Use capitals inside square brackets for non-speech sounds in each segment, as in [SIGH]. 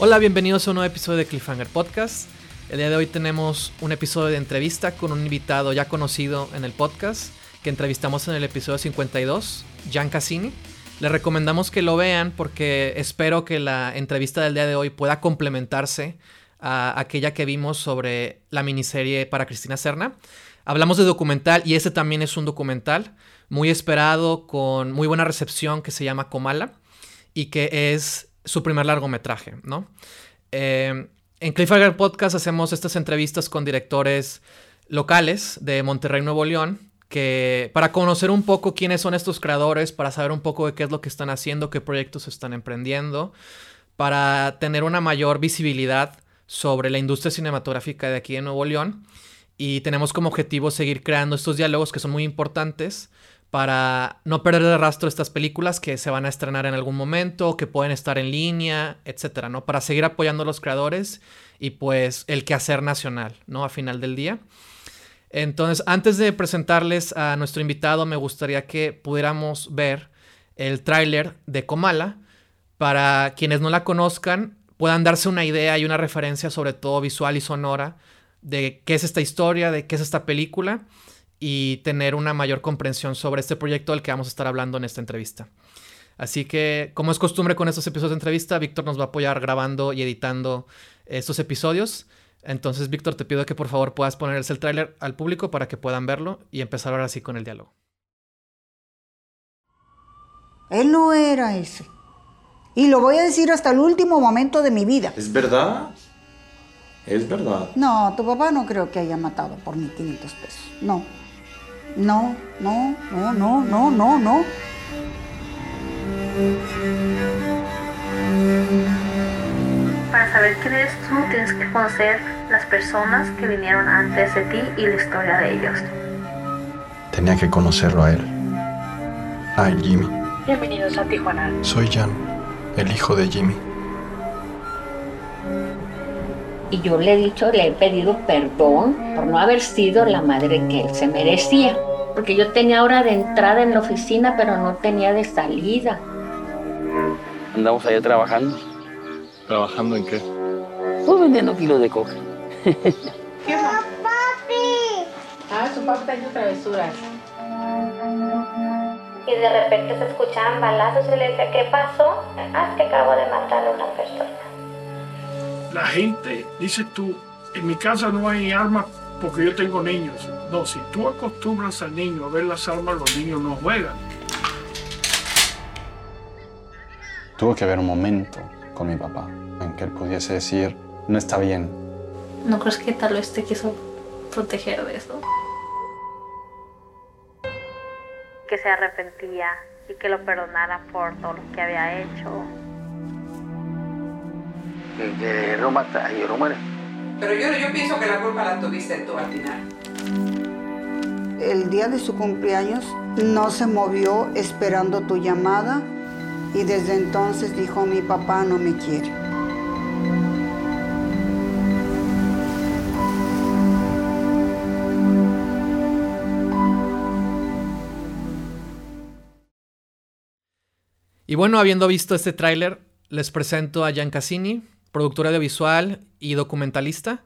Hola, bienvenidos a un nuevo episodio de Cliffhanger Podcast. El día de hoy tenemos un episodio de entrevista con un invitado ya conocido en el podcast que entrevistamos en el episodio 52, Gian Cassini. Les recomendamos que lo vean porque espero que la entrevista del día de hoy pueda complementarse a aquella que vimos sobre la miniserie para Cristina Serna. Hablamos de documental y ese también es un documental muy esperado, con muy buena recepción, que se llama Comala y que es su primer largometraje, ¿no? Eh, en Cliffhanger Podcast hacemos estas entrevistas con directores locales de Monterrey, Nuevo León, que para conocer un poco quiénes son estos creadores, para saber un poco de qué es lo que están haciendo, qué proyectos están emprendiendo, para tener una mayor visibilidad sobre la industria cinematográfica de aquí en Nuevo León. Y tenemos como objetivo seguir creando estos diálogos que son muy importantes para no perder de rastro estas películas que se van a estrenar en algún momento, que pueden estar en línea, etcétera, ¿no? Para seguir apoyando a los creadores y pues el quehacer nacional, ¿no? A final del día. Entonces, antes de presentarles a nuestro invitado, me gustaría que pudiéramos ver el tráiler de Comala para quienes no la conozcan puedan darse una idea y una referencia sobre todo visual y sonora de qué es esta historia, de qué es esta película y tener una mayor comprensión sobre este proyecto del que vamos a estar hablando en esta entrevista. Así que, como es costumbre con estos episodios de entrevista, Víctor nos va a apoyar grabando y editando estos episodios. Entonces, Víctor, te pido que por favor puedas ponerles el tráiler al público para que puedan verlo y empezar ahora sí con el diálogo. Él no era ese. Y lo voy a decir hasta el último momento de mi vida. ¿Es verdad? Es verdad. No, tu papá no creo que haya matado por 1500 pesos. No. No, no, no, no, no, no, no. Para saber quién eres tú, tienes que conocer las personas que vinieron antes de ti y la historia de ellos. Tenía que conocerlo a él. A Jimmy. Bienvenidos a Tijuana. Soy Jan, el hijo de Jimmy. Y yo le he dicho, le he pedido perdón por no haber sido la madre que él se merecía. Porque yo tenía hora de entrada en la oficina, pero no tenía de salida. Andamos allá trabajando. ¿Trabajando en qué? Pues vendiendo kilos de coca. ¿Qué más? ¡Papi! Ah, su papi está haciendo travesuras. Y de repente se escuchaban balazos y le decía, ¿qué pasó? Ah, que acabo de matar a una persona. La gente, dices tú, en mi casa no hay armas porque yo tengo niños. No, si tú acostumbras al niño a ver las armas, los niños no juegan. Tuvo que haber un momento con mi papá en que él pudiese decir, no está bien. ¿No crees que tal vez te quiso proteger de eso? Que se arrepentía y que lo perdonara por todo lo que había hecho. Que, que Pero yo, yo pienso que la culpa la tuviste tú al final. El día de su cumpleaños no se movió esperando tu llamada y desde entonces dijo mi papá no me quiere. Y bueno, habiendo visto este tráiler, les presento a Jan Cassini, productor audiovisual y documentalista,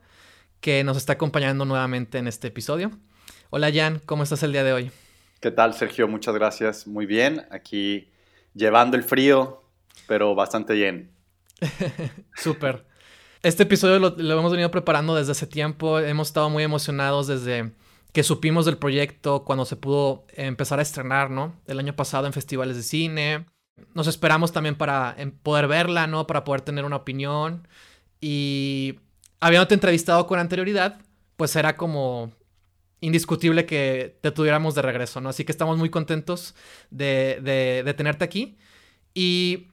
que nos está acompañando nuevamente en este episodio. Hola Jan, ¿cómo estás el día de hoy? ¿Qué tal, Sergio? Muchas gracias. Muy bien. Aquí llevando el frío, pero bastante bien. [LAUGHS] Súper. Este episodio lo, lo, hemos venido preparando desde hace tiempo. Hemos estado muy emocionados desde que supimos del proyecto, cuando se pudo empezar a estrenar, ¿no? El año pasado en festivales de cine. Nos esperamos también para poder verla, ¿no? Para poder tener una opinión. Y habiéndote entrevistado con anterioridad, pues era como indiscutible que te tuviéramos de regreso, ¿no? Así que estamos muy contentos de, tenerte aquí. Y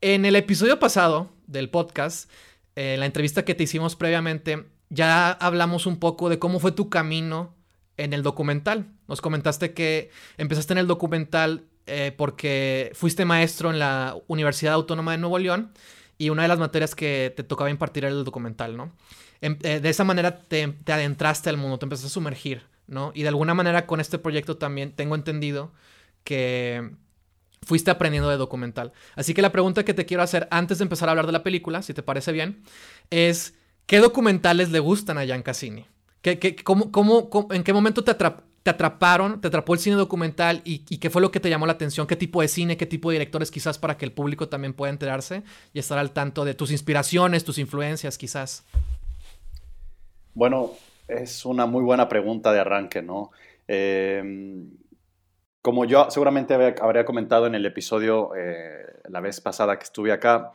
en el episodio pasado del podcast, en la entrevista que te hicimos previamente, ya hablamos un poco de cómo fue tu camino en el documental. Nos comentaste que empezaste en el documental eh, porque fuiste maestro en la Universidad Autónoma de Nuevo León y una de las materias que te tocaba impartir era el documental, ¿no? En, eh, de esa manera te, te, adentraste al mundo, te empezaste a sumergir, ¿no? Y de alguna manera con este proyecto también tengo entendido que fuiste aprendiendo de documental. Así que la pregunta que te quiero hacer antes de empezar a hablar de la película, si te parece bien, es ¿qué documentales le gustan a Jan Cassini? ¿Qué, qué, cómo, cómo, en qué momento te, te, atraparon, te atrapó el cine documental y, qué fue lo que te llamó la atención? ¿Qué tipo de cine, qué tipo de directores quizás para que el público también pueda enterarse y estar al tanto de tus inspiraciones, tus influencias quizás? Bueno, es una muy buena pregunta de arranque, ¿no? Eh, como yo seguramente habría comentado en el episodio eh, la vez pasada que estuve acá,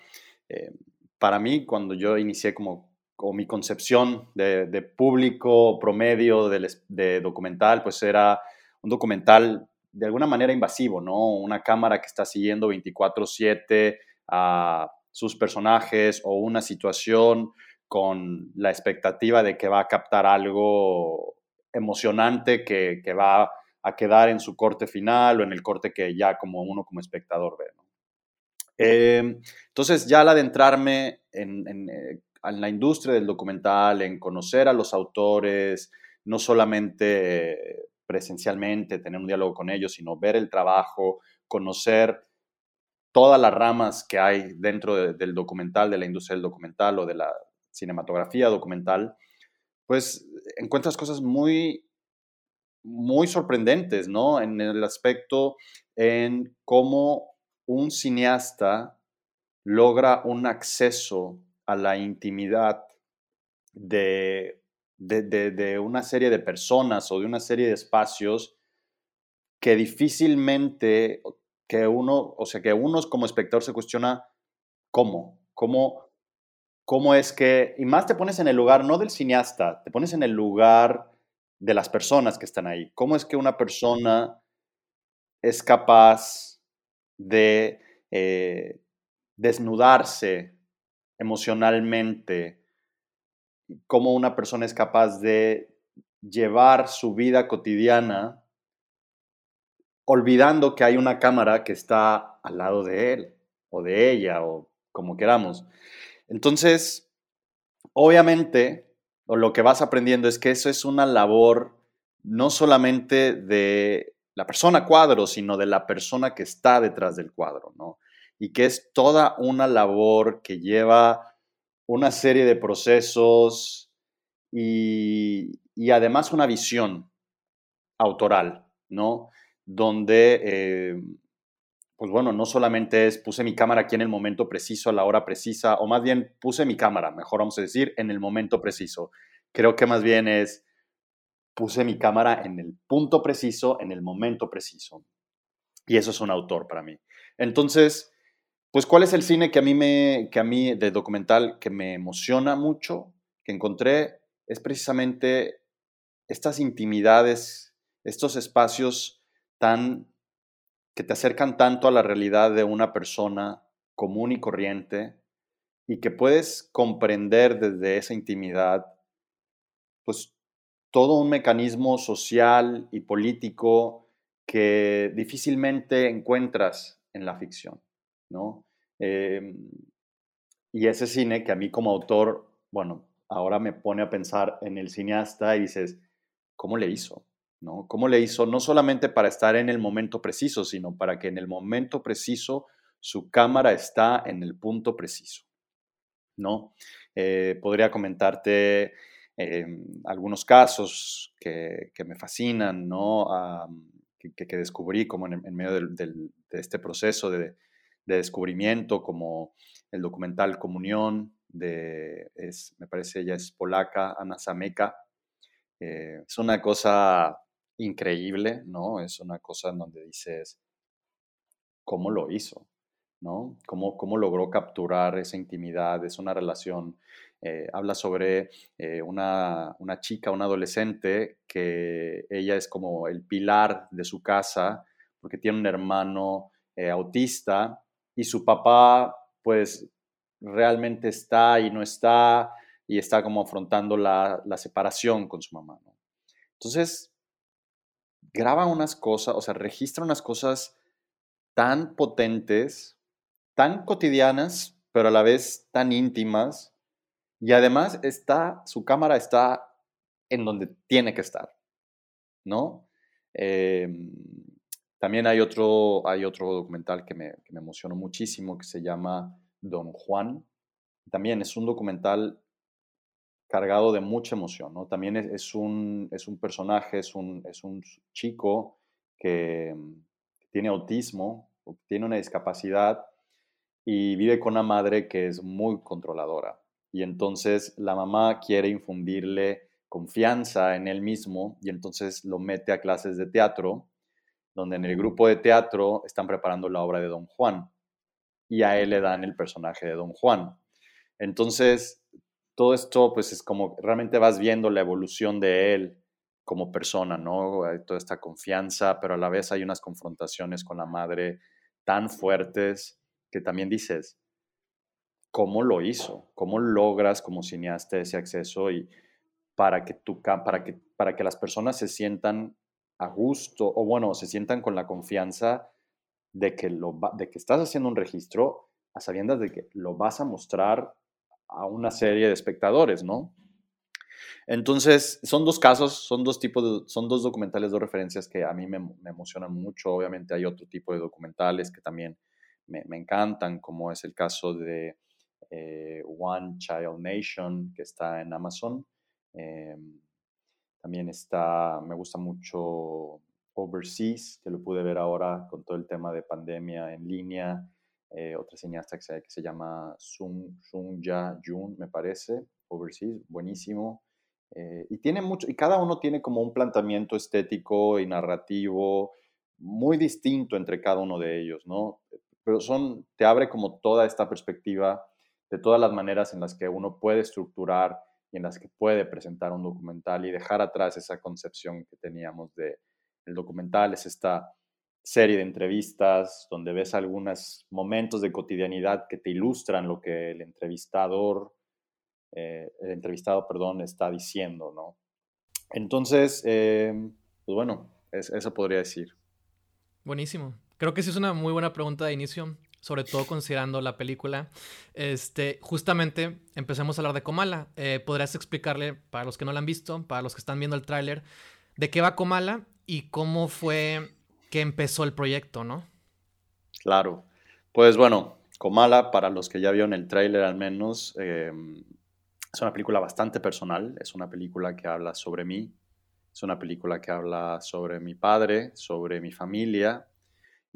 eh, para mí cuando yo inicié como, como mi concepción de, público promedio de, de, documental, pues era un documental de alguna manera invasivo, ¿no? Una cámara que está siguiendo 24/7 a sus personajes o una situación con la expectativa de que va a captar algo emocionante que, va a a quedar en su corte final o en el corte que ya como uno como espectador ve. Em, entonces ya al adentrarme en, eh, en, la industria del documental, en conocer a los autores, no solamente presencialmente, tener un diálogo con ellos, sino ver el trabajo, conocer todas las ramas que hay dentro del documental, de la industria del documental o de la cinematografía documental, pues encuentras cosas muy muy sorprendentes, ¿no? En el aspecto en cómo un cineasta logra un acceso a la intimidad de, de, una serie de personas o de una serie de espacios que difícilmente que uno, o sea, que uno como espectador se cuestiona cómo, cómo, cómo es que, y más te pones en el lugar, no del cineasta, te pones en el lugar de las personas que están ahí. ¿Cómo es que una persona es capaz de eh, desnudarse emocionalmente? ¿Cómo una persona es capaz de llevar su vida cotidiana olvidando que hay una cámara que está al lado de él o de ella o como queramos? Entonces, obviamente, lo que vas aprendiendo es que eso es una labor no solamente de la persona cuadro, sino de la persona que está detrás del cuadro, ¿no? Y que es toda una labor que lleva una serie de procesos y, además una visión autoral, ¿no? Donde eh, pues bueno, no solamente es puse mi cámara aquí en el momento preciso, a la hora precisa, o más bien puse mi cámara, mejor vamos a decir, en el momento preciso. Creo que más bien es puse mi cámara en el punto preciso, en el momento preciso. Y eso es un autor para mí. Entonces, pues, ¿cuál es el cine que a mí me, que a mí de documental que me emociona mucho, que encontré? Es precisamente estas intimidades, estos espacios tan que te acercan tanto a la realidad de una persona común y corriente y que puedes comprender desde esa intimidad, pues todo un mecanismo social y político que difícilmente encuentras en la ficción, ¿no? Em, y ese cine que a mí como autor, bueno, ahora me pone a pensar en el cineasta y dices, ¿cómo le hizo? ¿no? ¿Cómo le hizo? No solamente para estar en el momento preciso, sino para que en el momento preciso su cámara está en el punto preciso, ¿no? Eh, podría comentarte em, algunos casos que, me fascinan, ¿no? que, descubrí como en, medio de este proceso de, descubrimiento, como el documental Comunión, de, es, me parece ella es polaca, Ana Zameka. Eh, es una cosa increíble, ¿no? Es una cosa en donde dices, ¿cómo lo hizo? ¿No? ¿Cómo, cómo logró capturar esa intimidad? Es una relación, eh, habla sobre eh, una, una, chica, una adolescente, que ella es como el pilar de su casa, porque tiene un hermano autista y su papá, pues, realmente está y no está y está como afrontando la, la separación con su mamá. Entonces, graba unas cosas, o sea, registra unas cosas tan potentes, tan cotidianas, pero a la vez tan íntimas. Y además está, su cámara está en donde tiene que estar, ¿no? Em, también hay otro, hay otro documental que me, que me emocionó muchísimo que se llama Don Juan. También es un documental cargado de mucha emoción, ¿no? También es, un, es un personaje, es un, es un chico que tiene autismo, tiene una discapacidad y vive con una madre que es muy controladora. Y entonces la mamá quiere infundirle confianza en él mismo y entonces lo mete a clases de teatro, donde en el grupo de teatro están preparando la obra de Don Juan y a él le dan el personaje de Don Juan. Entonces, todo esto pues es como realmente vas viendo la evolución de él como persona, ¿no? Hay toda esta confianza, pero a la vez hay unas confrontaciones con la madre tan fuertes que también dices, ¿cómo lo hizo? ¿Cómo logras como cineasta ese acceso y para que, tu, para que, para que las personas se sientan a gusto o bueno, se sientan con la confianza de que, lo, de que estás haciendo un registro a sabiendas de que lo vas a mostrar a una serie de espectadores, ¿no? Entonces, son dos casos, son dos tipos, de, son dos documentales, dos referencias que a mí me, emocionan mucho. Obviamente hay otro tipo de documentales que también me, encantan, como es el caso de eh, One Child Nation, que está en Amazon. Em, también está, me gusta mucho Overseas, que lo pude ver ahora con todo el tema de pandemia en línea. Eh, otra cineasta que se, que se llama Sung, Sung Ja Jun, me parece, Overseas, buenísimo. Eh, y tiene mucho, y cada uno tiene como un planteamiento estético y narrativo muy distinto entre cada uno de ellos, ¿no? Pero son, te abre como toda esta perspectiva de todas las maneras en las que uno puede estructurar en las que puede presentar un documental y dejar atrás esa concepción que teníamos de el documental, es esta serie de entrevistas donde ves algunos momentos de cotidianidad que te ilustran lo que el entrevistador, eh, el entrevistado, perdón, está diciendo, ¿no? Entonces, eh, pues bueno, eso podría decir. Buenísimo. Creo que sí es una muy buena pregunta de inicio, sobre todo considerando la película. Este, justamente empecemos a hablar de Comala. Eh, ¿Podrías explicarle, para los que no la han visto, para los que están viendo el tráiler, de qué va Comala y cómo fue que empezó el proyecto, ¿no? Claro. Pues bueno, Comala, para los que ya vieron el tráiler al menos, em, es una película bastante personal, es una película que habla sobre mí, es una película que habla sobre mi padre, sobre mi familia,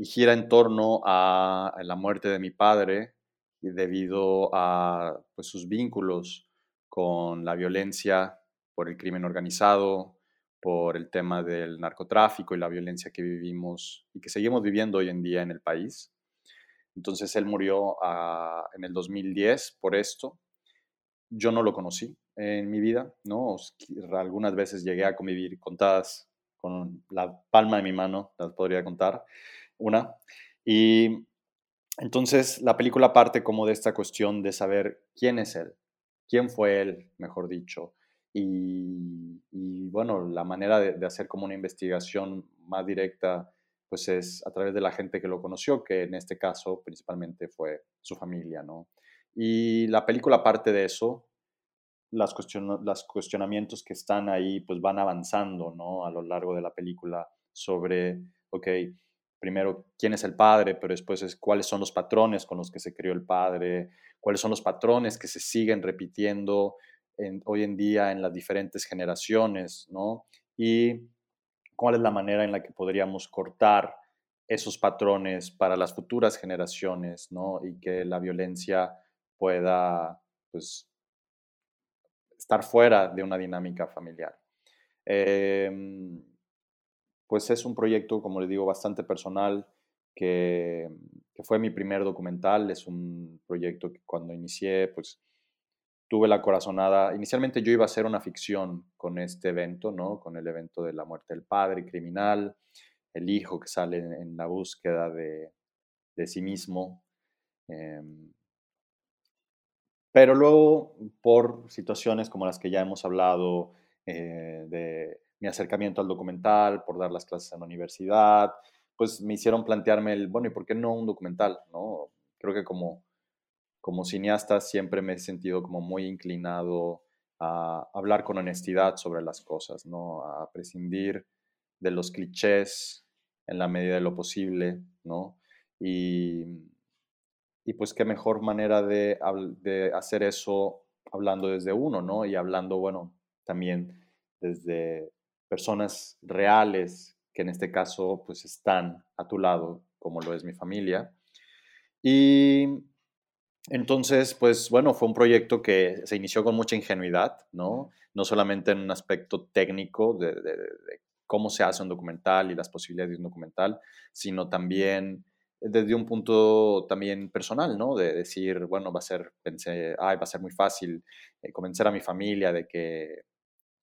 y gira en torno a la muerte de mi padre debido a pues, sus vínculos con la violencia por el crimen organizado, por el tema del narcotráfico y la violencia que vivimos y que seguimos viviendo hoy en día en el país. Entonces él murió ah, en el 2010 por esto. Yo no lo conocí en mi vida, ¿no? Algunas veces llegué a convivir contadas con la palma de mi mano, las podría contar, una. Y entonces la película parte como de esta cuestión de saber quién es él, quién fue él, mejor dicho, y, bueno, la manera de, hacer como una investigación más directa, pues es a través de la gente que lo conoció, que en este caso principalmente fue su familia, ¿no? Y la película parte de eso, las los cuestionamientos que están ahí, pues van avanzando, ¿no? A lo largo de la película sobre, ok, primero quién es el padre, pero después es cuáles son los patrones con los que se crió el padre, cuáles son los patrones que se siguen repitiendo hoy en día en las diferentes generaciones, ¿no? Y cuál es la manera en la que podríamos cortar esos patrones para las futuras generaciones, ¿no? Y que la violencia pueda, pues, estar fuera de una dinámica familiar. Em, pues es un proyecto, como les digo, bastante personal, que, que, fue mi primer documental. Es un proyecto que cuando inicié, pues tuve la corazonada. Inicialmente yo iba a hacer una ficción con este evento, ¿no? Con el evento de la muerte del padre criminal, el hijo que sale en, la búsqueda de, sí mismo. Em, pero luego, por situaciones como las que ya hemos hablado, eh, de mi acercamiento al documental, por dar las clases en la universidad, pues me hicieron plantearme el, bueno, ¿y por qué no un documental? ¿no? Creo que como como cineasta siempre me he sentido como muy inclinado a hablar con honestidad sobre las cosas, ¿no? A prescindir de los clichés en la medida de lo posible, ¿no? Y, y pues qué mejor manera de, hacer eso hablando desde uno, ¿no? Y hablando, bueno, también desde personas reales que en este caso pues están a tu lado, como lo es mi familia. Y entonces, pues bueno, fue un proyecto que se inició con mucha ingenuidad, ¿no? No solamente en un aspecto técnico de, cómo se hace un documental y las posibilidades de un documental, sino también desde un punto también personal, ¿no? De decir, bueno, va a ser, pensé, ay, va a ser muy fácil eh, convencer a mi familia de que,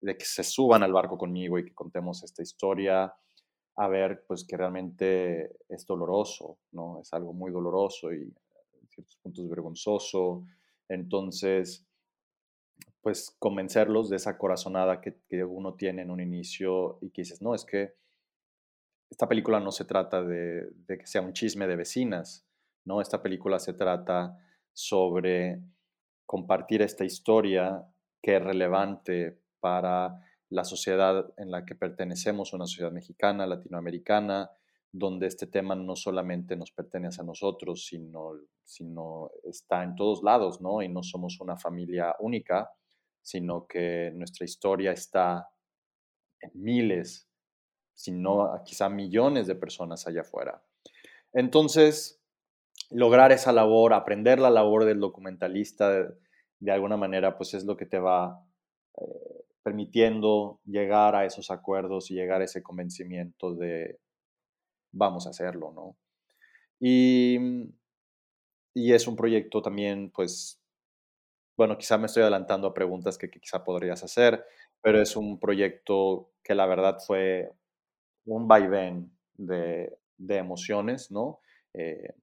de que se suban al barco conmigo y que contemos esta historia, a ver, pues que realmente es doloroso, ¿no? Es algo muy doloroso y en ciertos puntos vergonzoso. Entonces, pues convencerlos de esa corazonada que, que uno tiene en un inicio y que dices, no, es que esta película no se trata de, que sea un chisme de vecinas, ¿no? Esta película se trata sobre compartir esta historia que es relevante para la sociedad en la que pertenecemos, una sociedad mexicana, latinoamericana, donde este tema no solamente nos pertenece a nosotros, sino, sino está en todos lados, ¿no? Y no somos una familia única, sino que nuestra historia está en miles sino quizá millones de personas allá afuera. Entonces, lograr esa labor, aprender la labor del documentalista de, alguna manera, pues es lo que te va eh, permitiendo llegar a esos acuerdos y llegar a ese convencimiento de vamos a hacerlo, ¿no? Y, y es un proyecto también, pues, bueno, quizá me estoy adelantando a preguntas que, que quizá podrías hacer, pero es un proyecto que la verdad fue un vaivén de, de emociones, ¿no? Eh,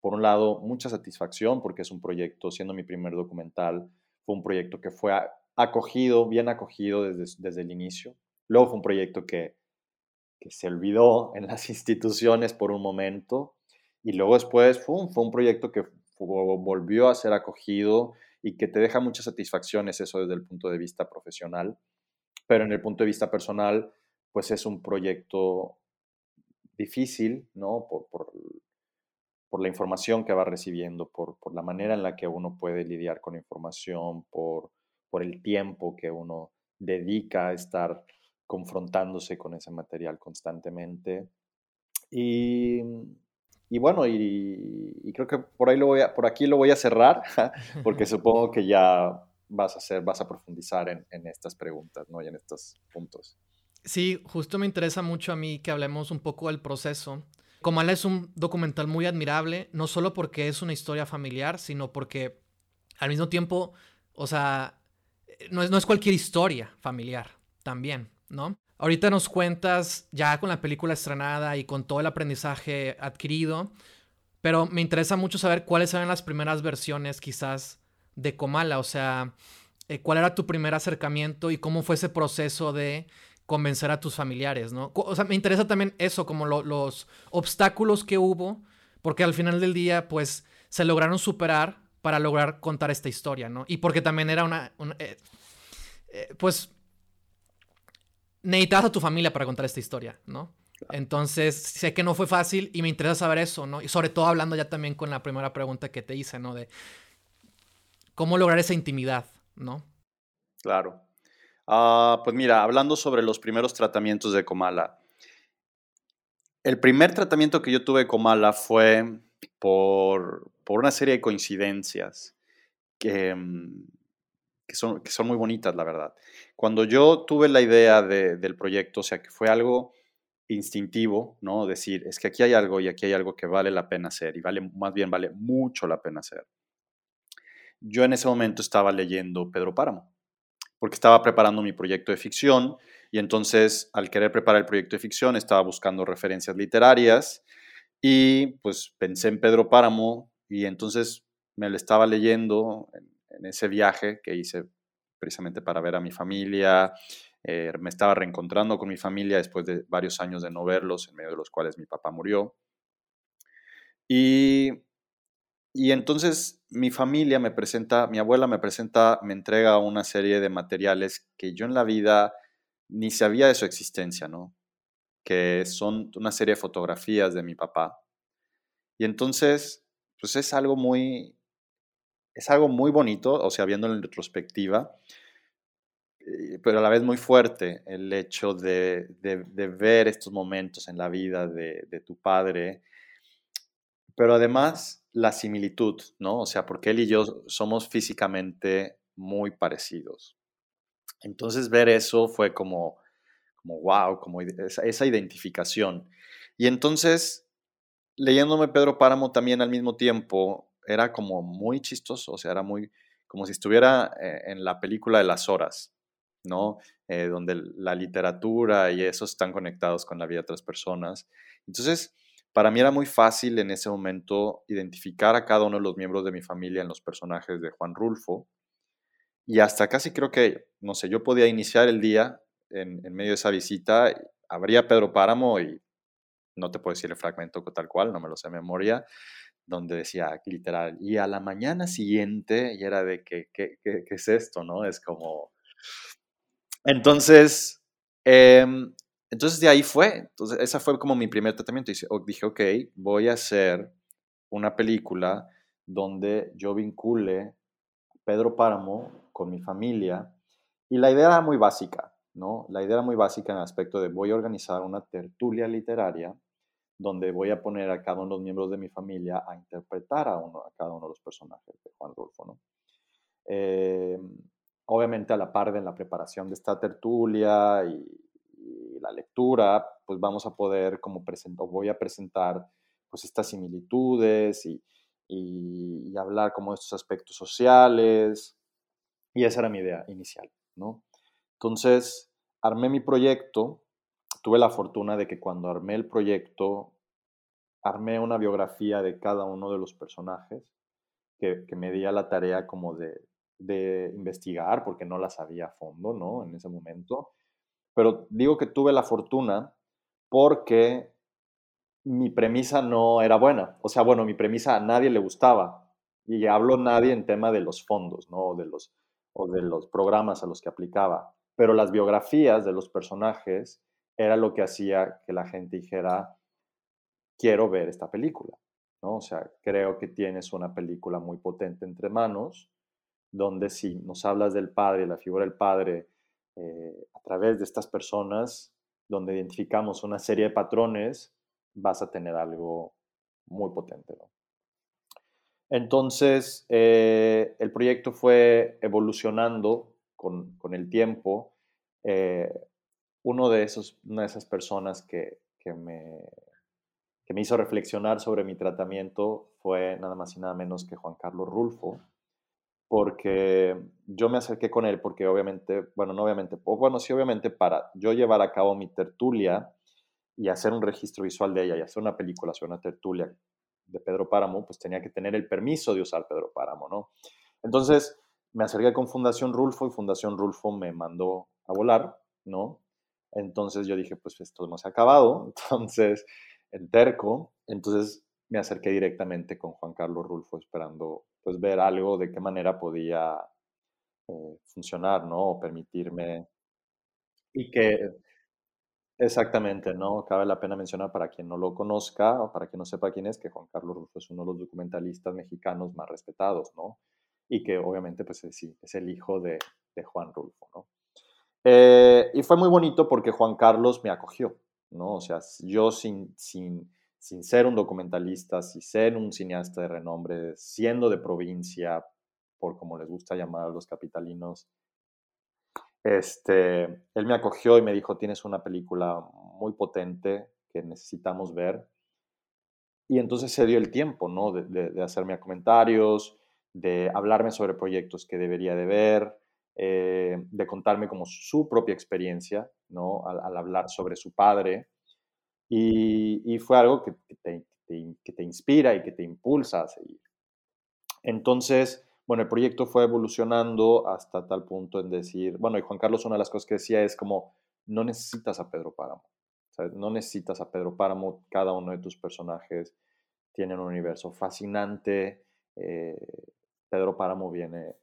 por un lado, mucha satisfacción porque es un proyecto, siendo mi primer documental, fue un proyecto que fue acogido, bien acogido desde, desde el inicio. Luego fue un proyecto que, que se olvidó en las [LAUGHS] instituciones por un momento y luego después fue fue un proyecto que volvió a ser acogido y que te deja muchas satisfacciones, eso desde el punto de vista profesional, pero en el punto de vista personal, pues es un proyecto difícil, ¿no? Por, por, la información que va recibiendo, por, la manera en la que uno puede lidiar con información, por, por el tiempo que uno dedica a estar confrontándose con ese material constantemente. Y, y bueno, y, creo que por, ahí lo voy a, por aquí lo voy a cerrar, [LAUGHS] porque [LAUGHS] supongo que ya vas a, hacer, vas a profundizar en, en estas preguntas ¿no? y en estos puntos. Sí, justo me interesa mucho a mí que hablemos un poco del proceso. Comala es un documental muy admirable, no solo porque es una historia familiar, sino porque al mismo tiempo, o sea, no es, no es cualquier historia familiar también, ¿no? Ahorita nos cuentas ya con la película estrenada y con todo el aprendizaje adquirido, pero me interesa mucho saber cuáles eran las primeras versiones quizás de Comala, o sea, eh, cuál era tu primer acercamiento y cómo fue ese proceso de convencer a tus familiares, ¿no? O sea, me interesa también eso, como los obstáculos que hubo, porque al final del día, pues, se lograron superar para lograr contar esta historia, ¿no? Y porque también era una, eh, eh, pues, necesitabas a tu familia para contar esta historia, ¿no? Entonces, sé que no fue fácil y me interesa saber eso, ¿no? Y sobre todo hablando ya también con la primera pregunta que te hice, ¿no? De cómo lograr esa intimidad, ¿no? Claro. Ah, pues mira, hablando sobre los primeros tratamientos de Comala. El primer tratamiento que yo tuve de Comala fue por, una serie de coincidencias que, mm, que son muy bonitas, la verdad. Cuando yo tuve la idea del proyecto, o sea, que fue algo instintivo, ¿no? Decir, es que aquí hay algo y aquí hay algo que vale la pena hacer y vale, más bien vale mucho la pena hacer. Yo en ese momento estaba leyendo Pedro Páramo porque estaba preparando mi proyecto de ficción y entonces al querer preparar el proyecto de ficción estaba buscando referencias literarias y pues pensé en Pedro Páramo y entonces me lo estaba leyendo en, ese viaje que hice precisamente para ver a mi familia. Eh, me estaba reencontrando con mi familia después de varios años de no verlos, en medio de los cuales mi papá murió. Y y entonces mi familia me presenta, mi abuela me presenta, me entrega una serie de materiales que yo en la vida ni sabía de su existencia, ¿no? que son una serie de fotografías de mi papá. Y entonces, pues es algo muy, es algo muy bonito, o sea, viéndolo en retrospectiva, eh, pero a la vez muy fuerte el hecho de, ver estos momentos en la vida de, de, tu padre, pero además la similitud, ¿no? O sea, porque él y yo somos físicamente muy parecidos. Entonces ver eso fue como, como wow, como esa identificación. Y entonces, leyéndome Pedro Páramo también al mismo tiempo, era como muy chistoso, o sea, era muy como si estuviera eh, en la película de las horas, ¿no? Eh, donde la literatura y eso están conectados con la vida de otras personas. Entonces, para mí era muy fácil en ese momento identificar a cada uno de los miembros de mi familia en los personajes de Juan Rulfo. Y hasta casi creo que, no sé, yo podía iniciar el día en, medio de esa visita, habría Pedro Páramo y no te puedo decir el fragmento tal cual, no me lo sé de memoria, donde decía literal, y a la mañana siguiente, y era de, ¿qué, qué, qué, qué es esto? ¿No? Es como, entonces, em, entonces de ahí fue. Entonces, esa fue como mi primer tratamiento. Dije, ok, voy a hacer una película donde yo vincule Pedro Páramo con mi familia. Y la idea era muy básica, ¿no? La idea era muy básica en el aspecto de voy a organizar una tertulia literaria donde voy a poner a cada uno de los miembros de mi familia a interpretar a, uno, a cada uno de los personajes de Juan Rulfo, ¿no? Eh, obviamente a la par de la preparación de esta tertulia y, la lectura, pues vamos a poder como presentar, voy a presentar pues estas similitudes y, y, hablar como de estos aspectos sociales. Y esa era mi idea inicial, ¿no? Entonces, armé mi proyecto, tuve la fortuna de que cuando armé el proyecto, armé una biografía de cada uno de los personajes, que, que me di a la tarea como de, de investigar porque no la sabía a fondo, ¿no? En ese momento. Pero digo que tuve la fortuna porque mi premisa no era buena. O sea, bueno, mi premisa a nadie le gustaba. Y hablo nadie en tema de los fondos, ¿no? de los, o de los programas a los que aplicaba. Pero las biografías de los personajes era lo que hacía que la gente dijera, quiero ver esta película, ¿no? O sea, creo que tienes una película muy potente entre manos donde si nos hablas del Padre, la figura del Padre, eh, a través de estas personas, donde identificamos una serie de patrones, vas a tener algo muy potente. Entonces, eh, el proyecto fue evolucionando con, el tiempo. Eh, uno de esos, una de esas personas que, me, que me hizo reflexionar sobre mi tratamiento fue nada más y nada menos que Juan Carlos Rulfo, porque yo me acerqué con él porque obviamente, bueno, no obviamente, bueno, sí obviamente para yo llevar a cabo mi tertulia y hacer un registro visual de ella y hacer una película sobre una tertulia de Pedro Páramo, pues tenía que tener el permiso de usar Pedro Páramo, ¿no? Entonces me acerqué con Fundación Rulfo y Fundación Rulfo me mandó a volar, ¿no? Entonces yo dije, pues esto no se ha acabado, [LAUGHS] entonces en terco, entonces me acerqué directamente con Juan Carlos Rulfo esperando pues ver algo de qué manera podía eh, funcionar, ¿no? O permitirme. Y que, exactamente, ¿no? Cabe la pena mencionar para quien no lo conozca o para quien no sepa quién es, que Juan Carlos Rufo es uno de los documentalistas mexicanos más respetados, ¿no? Y que obviamente, pues sí, es el hijo de, Juan Rulfo, ¿no? Eh, y fue muy bonito porque Juan Carlos me acogió, ¿no? O sea, yo sin, sin sin ser un documentalista, sin ser un cineasta de renombre, siendo de provincia, por como les gusta llamar a los capitalinos, este, él me acogió y me dijo, tienes una película muy potente que necesitamos ver. Y entonces se dio el tiempo, ¿no? De, hacerme comentarios, de hablarme sobre proyectos que debería de ver, eh, de contarme como su propia experiencia, ¿no? al hablar sobre su padre. Y, fue algo que, te, que, te, inspira y que te impulsa a seguir. Entonces, bueno, el proyecto fue evolucionando hasta tal punto en decir, bueno, y Juan Carlos una de las cosas que decía es como, no necesitas a Pedro Páramo, no necesitas a Pedro Páramo, cada uno de tus personajes tiene un universo fascinante, eh, Pedro Páramo viene,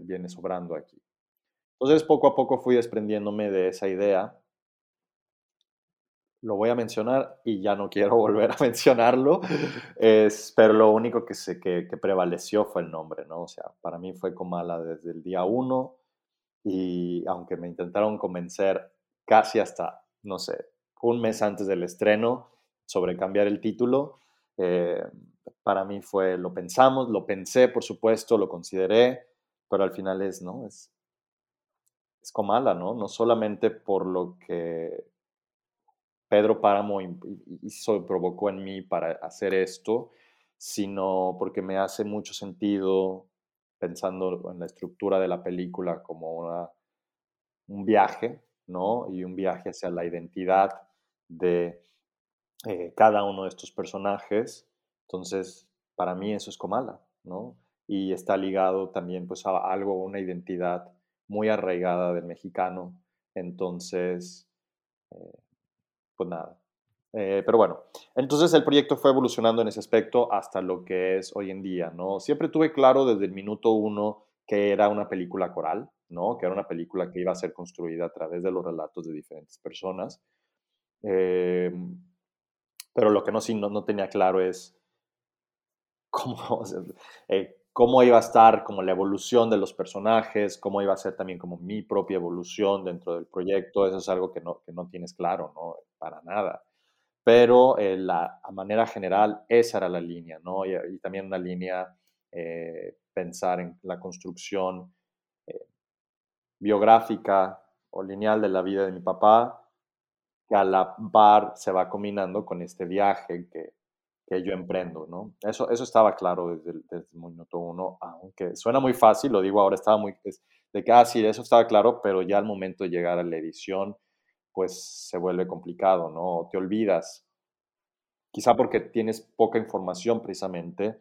viene sobrando aquí. Entonces, poco a poco fui desprendiéndome de esa idea lo voy a mencionar y ya no [LAUGHS] quiero volver a mencionarlo, es, pero lo único que, se, que, que, prevaleció fue el nombre, ¿no? O sea, para mí fue Comala desde el día uno y aunque me intentaron convencer casi hasta, no sé, un mes antes del estreno sobre cambiar el título, eh, para mí fue, lo pensamos, lo pensé, por supuesto, lo consideré, pero al final es, ¿no? Es, es Comala, ¿no? No solamente por lo que Pedro Páramo provocó en mí para hacer esto, sino porque me hace mucho sentido pensando en la estructura de la película como una, un viaje, ¿no? Y un viaje hacia la identidad de eh, cada uno de estos personajes. Entonces, para mí eso es Comala, ¿no? Y está ligado también pues a algo, una identidad muy arraigada del mexicano. Entonces, eh, pues nada. Eh, pero bueno, entonces el proyecto fue evolucionando en ese aspecto hasta lo que es hoy en día, ¿no? Siempre tuve claro desde el minuto uno que era una película coral, ¿no? Que era una película que iba a ser construida a través de los relatos de diferentes personas. Eh, pero lo que no, no, no tenía claro es cómo, [LAUGHS] eh, cómo iba a estar como la evolución de los personajes, cómo iba a ser también como mi propia evolución dentro del proyecto. Eso es algo que no, que no tienes claro, ¿no? Para nada. Pero eh, la, a manera general, esa era la línea, ¿no? Y, también una línea, eh, pensar en la construcción eh, biográfica o lineal de la vida de mi papá, que a la par se va combinando con este viaje que, que yo emprendo, ¿no? Eso, eso estaba claro desde el, desde el minuto uno, aunque suena muy fácil, lo digo ahora, estaba muy, de que, ah, sí, eso estaba claro, pero ya al momento de llegar a la edición, pues se vuelve complicado, ¿no? Te olvidas, quizá porque tienes poca información precisamente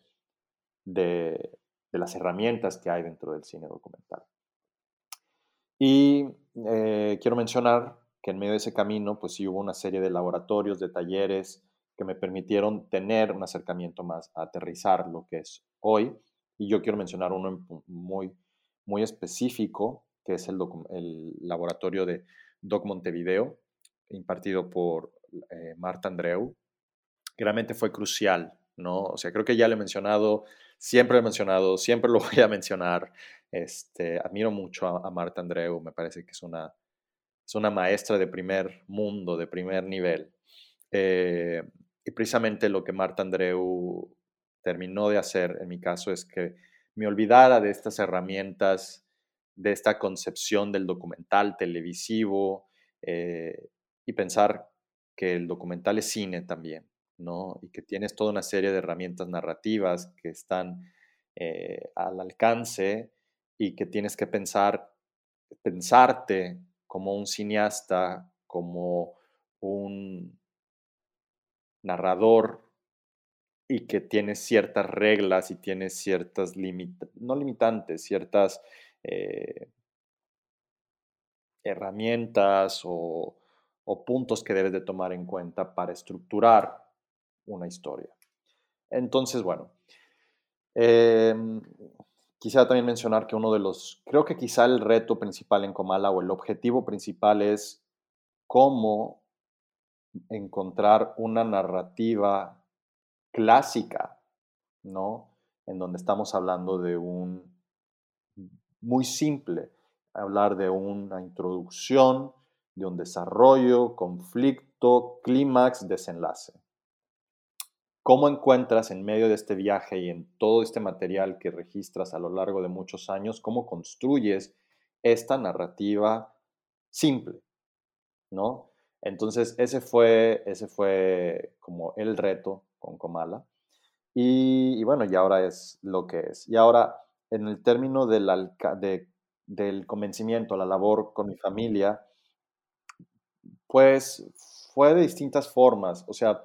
de, de las herramientas que hay dentro del cine documental. Y eh, quiero mencionar que en medio de ese camino, pues sí hubo una serie de laboratorios, de talleres, que me permitieron tener un acercamiento más a aterrizar lo que es hoy. Y yo quiero mencionar uno muy, muy específico, que es el, el laboratorio de Doc Montevideo, impartido por eh, Marta Andreu, que realmente fue crucial, ¿no? O sea, creo que ya lo he mencionado, siempre lo he mencionado, siempre lo [LAUGHS] voy a mencionar. Este, admiro mucho a, Marta Andreu, me parece que es una, es una maestra de primer mundo, de primer nivel. Eh, y precisamente lo que Marta Andreu terminó de hacer en mi caso es que me olvidara de estas herramientas, de esta concepción del documental televisivo eh, y pensar que el documental es cine también, ¿no? Y que tienes toda una serie de herramientas narrativas que están eh, al alcance y que tienes que pensar, pensarte como un cineasta, como un narrador y que tiene ciertas reglas y tiene ciertas no limitantes, ciertas eh, herramientas o, puntos que debes de tomar en cuenta para estructurar una historia. Entonces, bueno, em, quisiera también mencionar que uno de los, creo que quizá el reto principal en Comala o el objetivo principal es cómo encontrar una narrativa clásica, ¿no? En donde estamos hablando de un muy simple, hablar de una introducción, de un desarrollo, conflicto, clímax, desenlace. ¿Cómo encuentras en medio de este viaje y en todo este material que registras a lo largo de muchos años, cómo construyes esta narrativa simple, ¿no? Entonces, ese fue, ese fue como el reto con Comala. Y, bueno, y ahora es lo que es. Y ahora, en el término del, del convencimiento, la labor con mi familia, pues fue de distintas formas. O sea,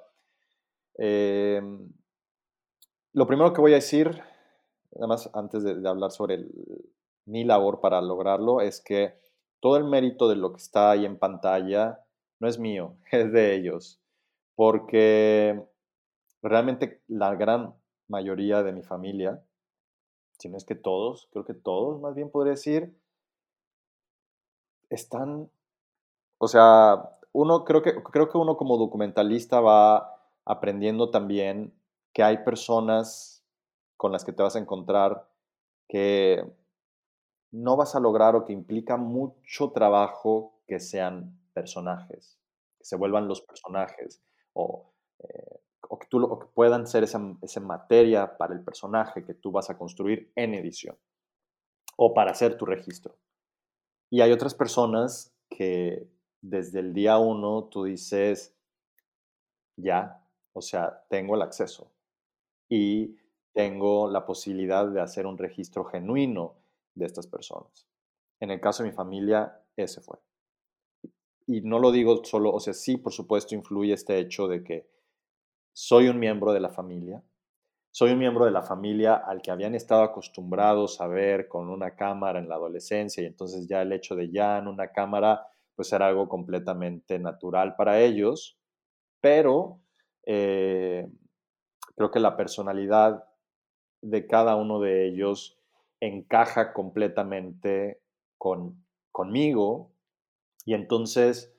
em, lo primero que voy a decir, además antes de, hablar sobre mi labor para lograrlo, es que todo el mérito de lo que está ahí en pantalla no es mío, [LAUGHS] es de ellos, porque realmente la gran mayoría de mi familia, si no es que todos, creo que todos más bien podría decir, están, o sea, uno creo que, creo que uno como documentalista va aprendiendo también que hay personas con las que te vas a encontrar que no vas a lograr o que implica mucho trabajo que sean personajes, que se vuelvan los personajes o, eh, o que, tú, lo- o que puedan ser esa, esa materia para el personaje que tú vas a construir en edición o para hacer tu registro. Y hay otras personas que desde el día uno tú dices, ya, o sea, tengo el acceso y tengo la posibilidad de hacer un registro genuino de estas personas. En el caso de mi familia, ese fue. Y no lo digo solo, o sea, sí, por supuesto, influye este hecho de que soy un miembro de la familia, soy un miembro de la familia al que habían estado acostumbrados a ver con una cámara en la adolescencia y entonces ya el hecho de ya en una cámara pues era algo completamente natural para ellos, pero eh, creo que la personalidad de cada uno de ellos encaja completamente con, conmigo y entonces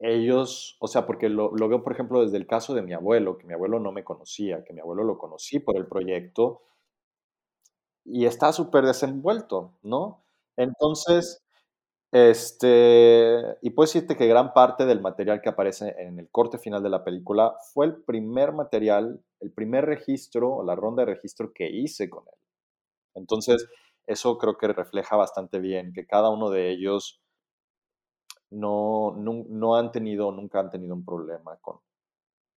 ellos, o sea, porque lo, veo, por ejemplo, desde el caso de mi abuelo, que mi abuelo no me conocía, que mi abuelo lo conocí por el proyecto y está súper desenvuelto, ¿no? Entonces, este, y puedo decirte que gran parte del material que aparece en el corte final de la película fue el primer material, el primer registro o la ronda de registro que hice con él. Entonces, eso creo que refleja bastante bien que cada uno de ellos no, no, han tenido, nunca han tenido un problema con,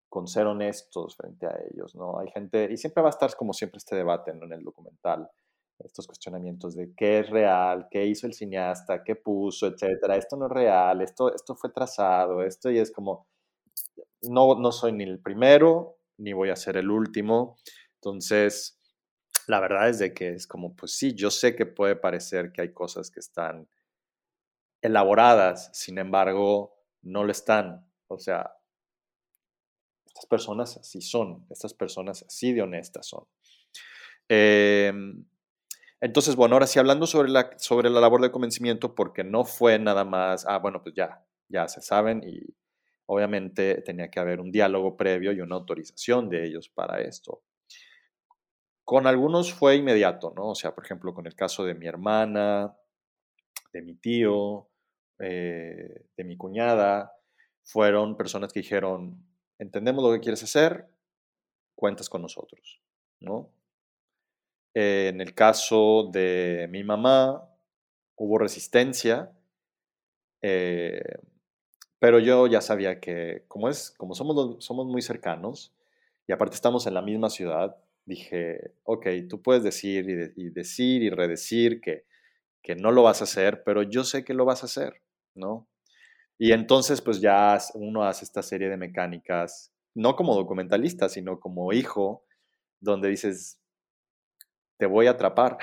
con ser honestos frente a ellos, ¿no? Hay gente, y siempre va a estar como siempre este debate en el documental, estos cuestionamientos de qué es real, qué hizo el cineasta, qué puso, etcétera, esto no es real, esto, esto fue trazado, esto y es como, no, no soy ni el primero, ni voy a ser el último, entonces, la verdad es de que es como, pues sí, yo sé que puede parecer que hay cosas que están elaboradas, sin embargo, no lo están. O sea, estas personas así son, estas personas así de honestas son. Eh, entonces, bueno, ahora sí, hablando sobre la, sobre la labor de convencimiento, porque no fue nada más, ah, bueno, pues ya, ya se saben y obviamente tenía que haber un diálogo previo y una autorización de ellos para esto. Con algunos fue inmediato, ¿no? O sea, por ejemplo, con el caso de mi hermana, de mi tío, eh, de mi cuñada, fueron personas que dijeron, entendemos lo que quieres hacer, cuentas con nosotros, ¿no? En el caso de mi mamá, hubo resistencia, eh, pero yo ya sabía que, como, es, como somos, somos muy cercanos, y aparte estamos en la misma ciudad, dije, ok, tú puedes decir y, y decir y redecir que, que no lo vas a hacer, pero yo sé que lo vas a hacer, Y entonces, pues ya uno hace esta serie de mecánicas, no como documentalista, sino como hijo, donde dices, te voy a atrapar,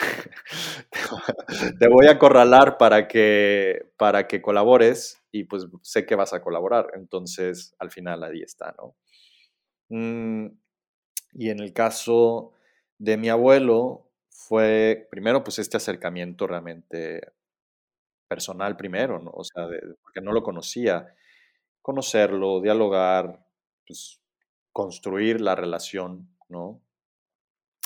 [LAUGHS] te voy a acorralar para que, para que colabores y pues sé que vas a colaborar. Entonces, al final ahí está, ¿no? Mm, y en el caso de mi abuelo, fue primero pues este acercamiento realmente personal primero, ¿no? O sea, porque no lo conocía. Conocerlo, dialogar, pues construir la relación, ¿no?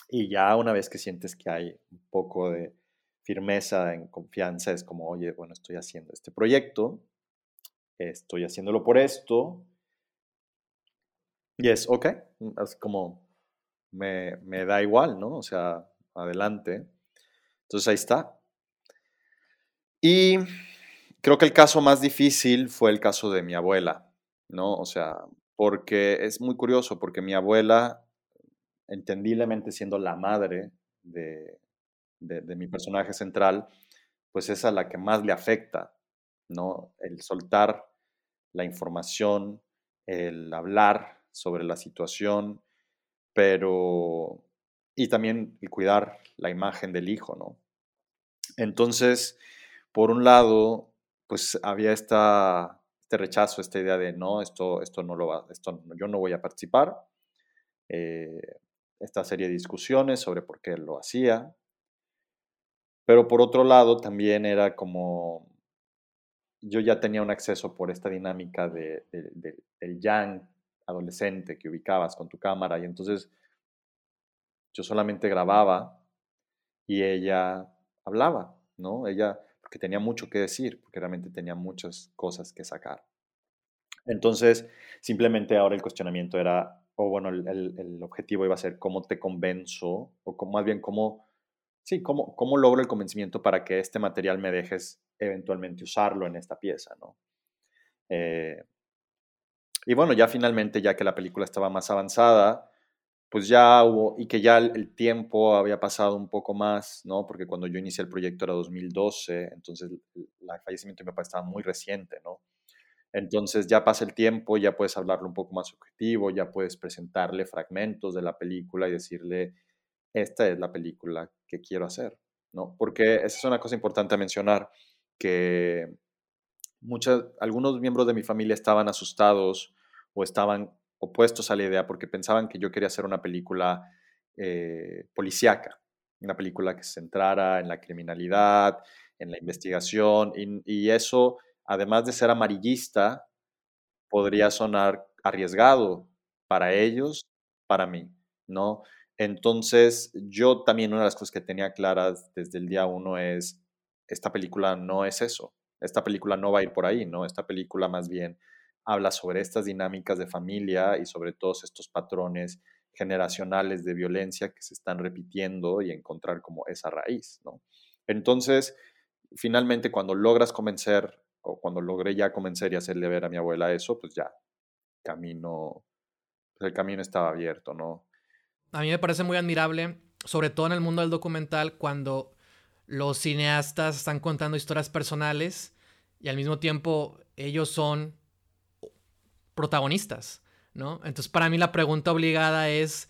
Y ya una vez que sientes que hay un poco de firmeza, en confianza, es como, oye, bueno, estoy haciendo este proyecto, estoy haciéndolo por esto, y es, ok, es como, me, me da igual, ¿no? O sea, adelante. Entonces ahí está. Y creo que el caso más difícil fue el caso de mi abuela, ¿no? O sea, porque es muy curioso, porque mi abuela, entendiblemente siendo la madre de, de, mi personaje central, pues es a la que más le afecta, ¿no? El soltar la información, el hablar sobre la situación, pero... y también el cuidar la imagen del hijo, ¿no? Entonces, por un lado, pues había esta, este rechazo, esta idea de no, esto, esto no lo va, esto, yo no voy a participar. Eh, esta serie de discusiones sobre por qué lo hacía. Pero por otro lado, también era como, yo ya tenía un acceso por esta dinámica de, de- de- del yang adolescente que ubicabas con tu cámara y entonces yo solamente grababa y ella hablaba, ¿no? Ella, porque tenía mucho que decir, porque realmente tenía muchas cosas que sacar. Entonces, simplemente ahora el cuestionamiento era, o bueno, el, el- objetivo iba a ser cómo te convenzo, o más bien cómo, sí, cómo, cómo logro el convencimiento para que este material me dejes eventualmente usarlo en esta pieza, ¿no? Eh, y bueno, ya finalmente, ya que la película estaba más avanzada, pues ya hubo, y que ya el, tiempo había pasado un poco más, ¿no? Porque cuando yo inicié el proyecto era 2012, entonces el fallecimiento de mi papá estaba muy reciente, ¿no? Entonces ya pasa el tiempo, ya puedes hablarlo un poco más objetivo, ya puedes presentarle fragmentos de la película y decirle, esta es la película que quiero hacer, ¿no? Porque esa es una cosa importante a mencionar, que muchas, algunos miembros de mi familia estaban asustados o estaban opuestos a la idea porque pensaban que yo quería hacer una película eh, policíaca, una película que se centrara en la criminalidad, en la investigación, y, y eso, además de ser amarillista, podría sonar arriesgado para ellos, para mí, ¿no? Entonces, yo también una de las cosas que tenía claras desde el día uno es, esta película no es eso, esta película no va a ir por ahí, ¿no? Esta película más bien habla sobre estas dinámicas de familia y sobre todos estos patrones generacionales de violencia que se están repitiendo y encontrar como esa raíz, ¿no? Entonces, finalmente cuando logras convencer o cuando logré ya convencer y hacerle ver a mi abuela eso, pues ya, camino, pues el camino estaba abierto, ¿no? A mí me parece muy admirable, sobre todo en el mundo del documental, cuando los cineastas están contando historias personales y al mismo tiempo ellos son protagonistas, ¿no? Entonces, para mí la pregunta obligada es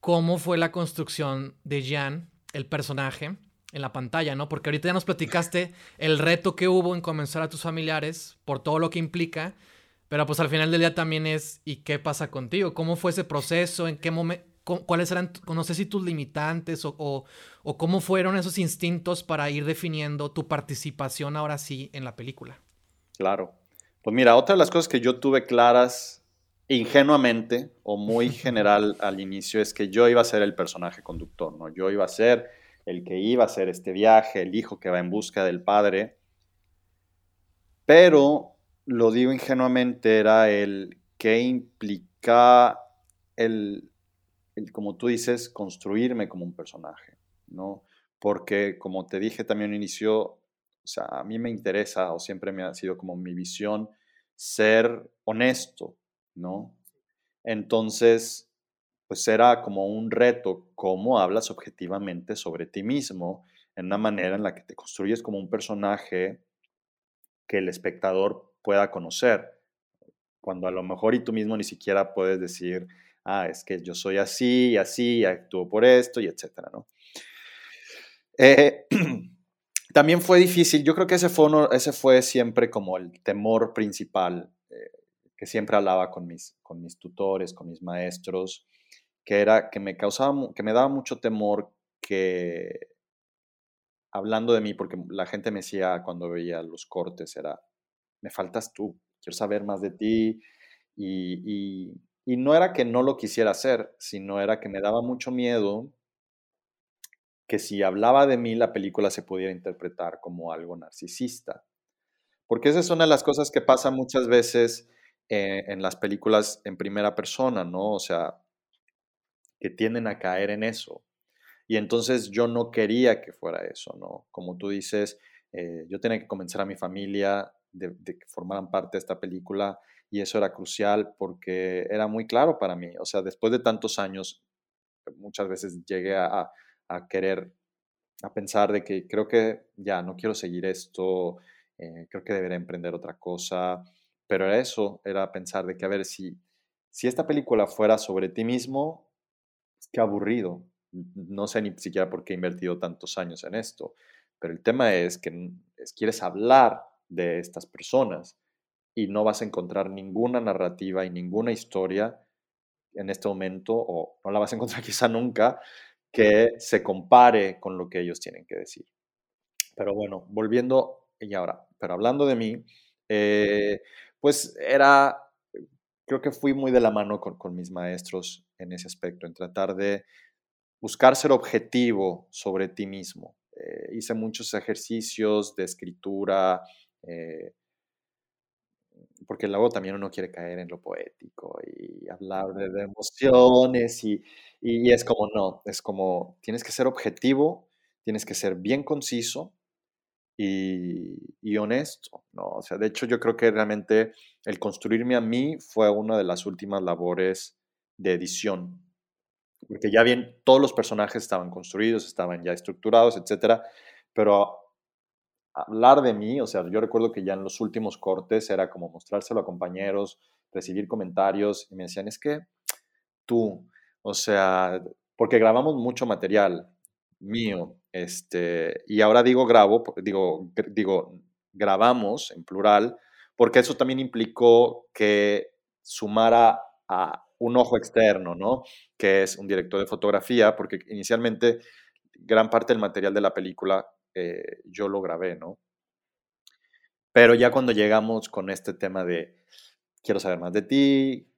cómo fue la construcción de Jan, el personaje, en la pantalla, ¿no? Porque ahorita ya nos platicaste el reto que hubo en convencer a tus familiares por todo lo que implica, pero pues al final del día también es ¿y qué pasa contigo? ¿Cómo fue ese proceso? ¿En qué momento? ¿Cuáles eran, no sé si tus limitantes o, o, o cómo fueron esos instintos para ir definiendo tu participación ahora sí en la película? Claro. Pues mira, otra de las cosas que yo tuve claras ingenuamente o muy general al inicio es que yo iba a ser el personaje conductor, ¿no? Yo iba a ser el que iba a hacer este viaje, el hijo que va en busca del padre, pero lo digo ingenuamente, era el que implica el, el, como tú dices, construirme como un personaje, ¿no? Porque como te dije también al inicio, o sea, a mí me interesa o siempre me ha sido como mi visión ser honesto, ¿no? Entonces, pues era como un reto, cómo hablas objetivamente sobre ti mismo en una manera en la que te construyes como un personaje que el espectador pueda conocer, cuando a lo mejor y tú mismo ni siquiera puedes decir, ah, es que yo soy así y así, actúo por esto y etcétera, ¿no? Eh, [CLEARS THROAT] también fue difícil, yo creo que ese fue, siempre como el temor principal eh, que siempre hablaba con mis, tutores, con mis maestros, que era que me causaba, que me daba mucho temor que hablando de mí, porque la gente me decía cuando veía los cortes, era, me faltas tú, quiero saber más de ti, y no era que no lo quisiera hacer, sino era que me daba mucho miedo que si hablaba de mí la película se pudiera interpretar como algo narcisista. Porque esa es una de las cosas que pasa muchas veces eh, en las películas en primera persona, ¿no? O sea, que tienden a caer en eso. Y entonces yo no quería que fuera eso, ¿no? Como tú dices, eh, yo tenía que convencer a mi familia de, de, que formaran parte de esta película y eso era crucial porque era muy claro para mí. O sea, después de tantos años, muchas veces llegué a, a querer, a pensar de que creo que ya no quiero seguir esto, eh, creo que debería emprender otra cosa, pero era eso, era pensar de que a ver si, si esta película fuera sobre ti mismo, qué aburrido. No sé ni siquiera por qué he invertido tantos años en esto, pero el tema es que es, quieres hablar de estas personas y no vas a encontrar ninguna narrativa y ninguna historia en este momento, o no la vas a [LAUGHS] encontrar quizá nunca, que se compare con lo que ellos tienen que decir. Pero bueno, volviendo y ahora, pero hablando de mí, eh, pues era, creo que fui muy de la mano con, con mis maestros en ese aspecto, en tratar de buscar ser objetivo sobre ti mismo. Eh, hice muchos ejercicios de escritura, eh, porque luego también uno quiere caer en lo poético y hablar de, de emociones y, y es como no, es como tienes que ser objetivo, tienes que ser bien conciso y, y honesto, ¿no? O sea, de hecho yo creo que realmente el construirme a mí fue una de las últimas labores de edición, porque ya bien todos los personajes estaban construidos, estaban ya estructurados, etcétera, pero hablar de mí, o sea, yo recuerdo que ya en los últimos cortes era como mostrárselo a compañeros, recibir comentarios y me decían, es que tú, o sea, porque grabamos mucho material mío, este, y ahora digo grabo, digo, digo, grabamos en plural, porque eso también implicó que sumara a un ojo externo, ¿no? Que es un director de fotografía, porque inicialmente gran parte del material de la película eh, yo lo grabé, ¿no? Pero ya cuando llegamos con este tema de quiero saber más de ti,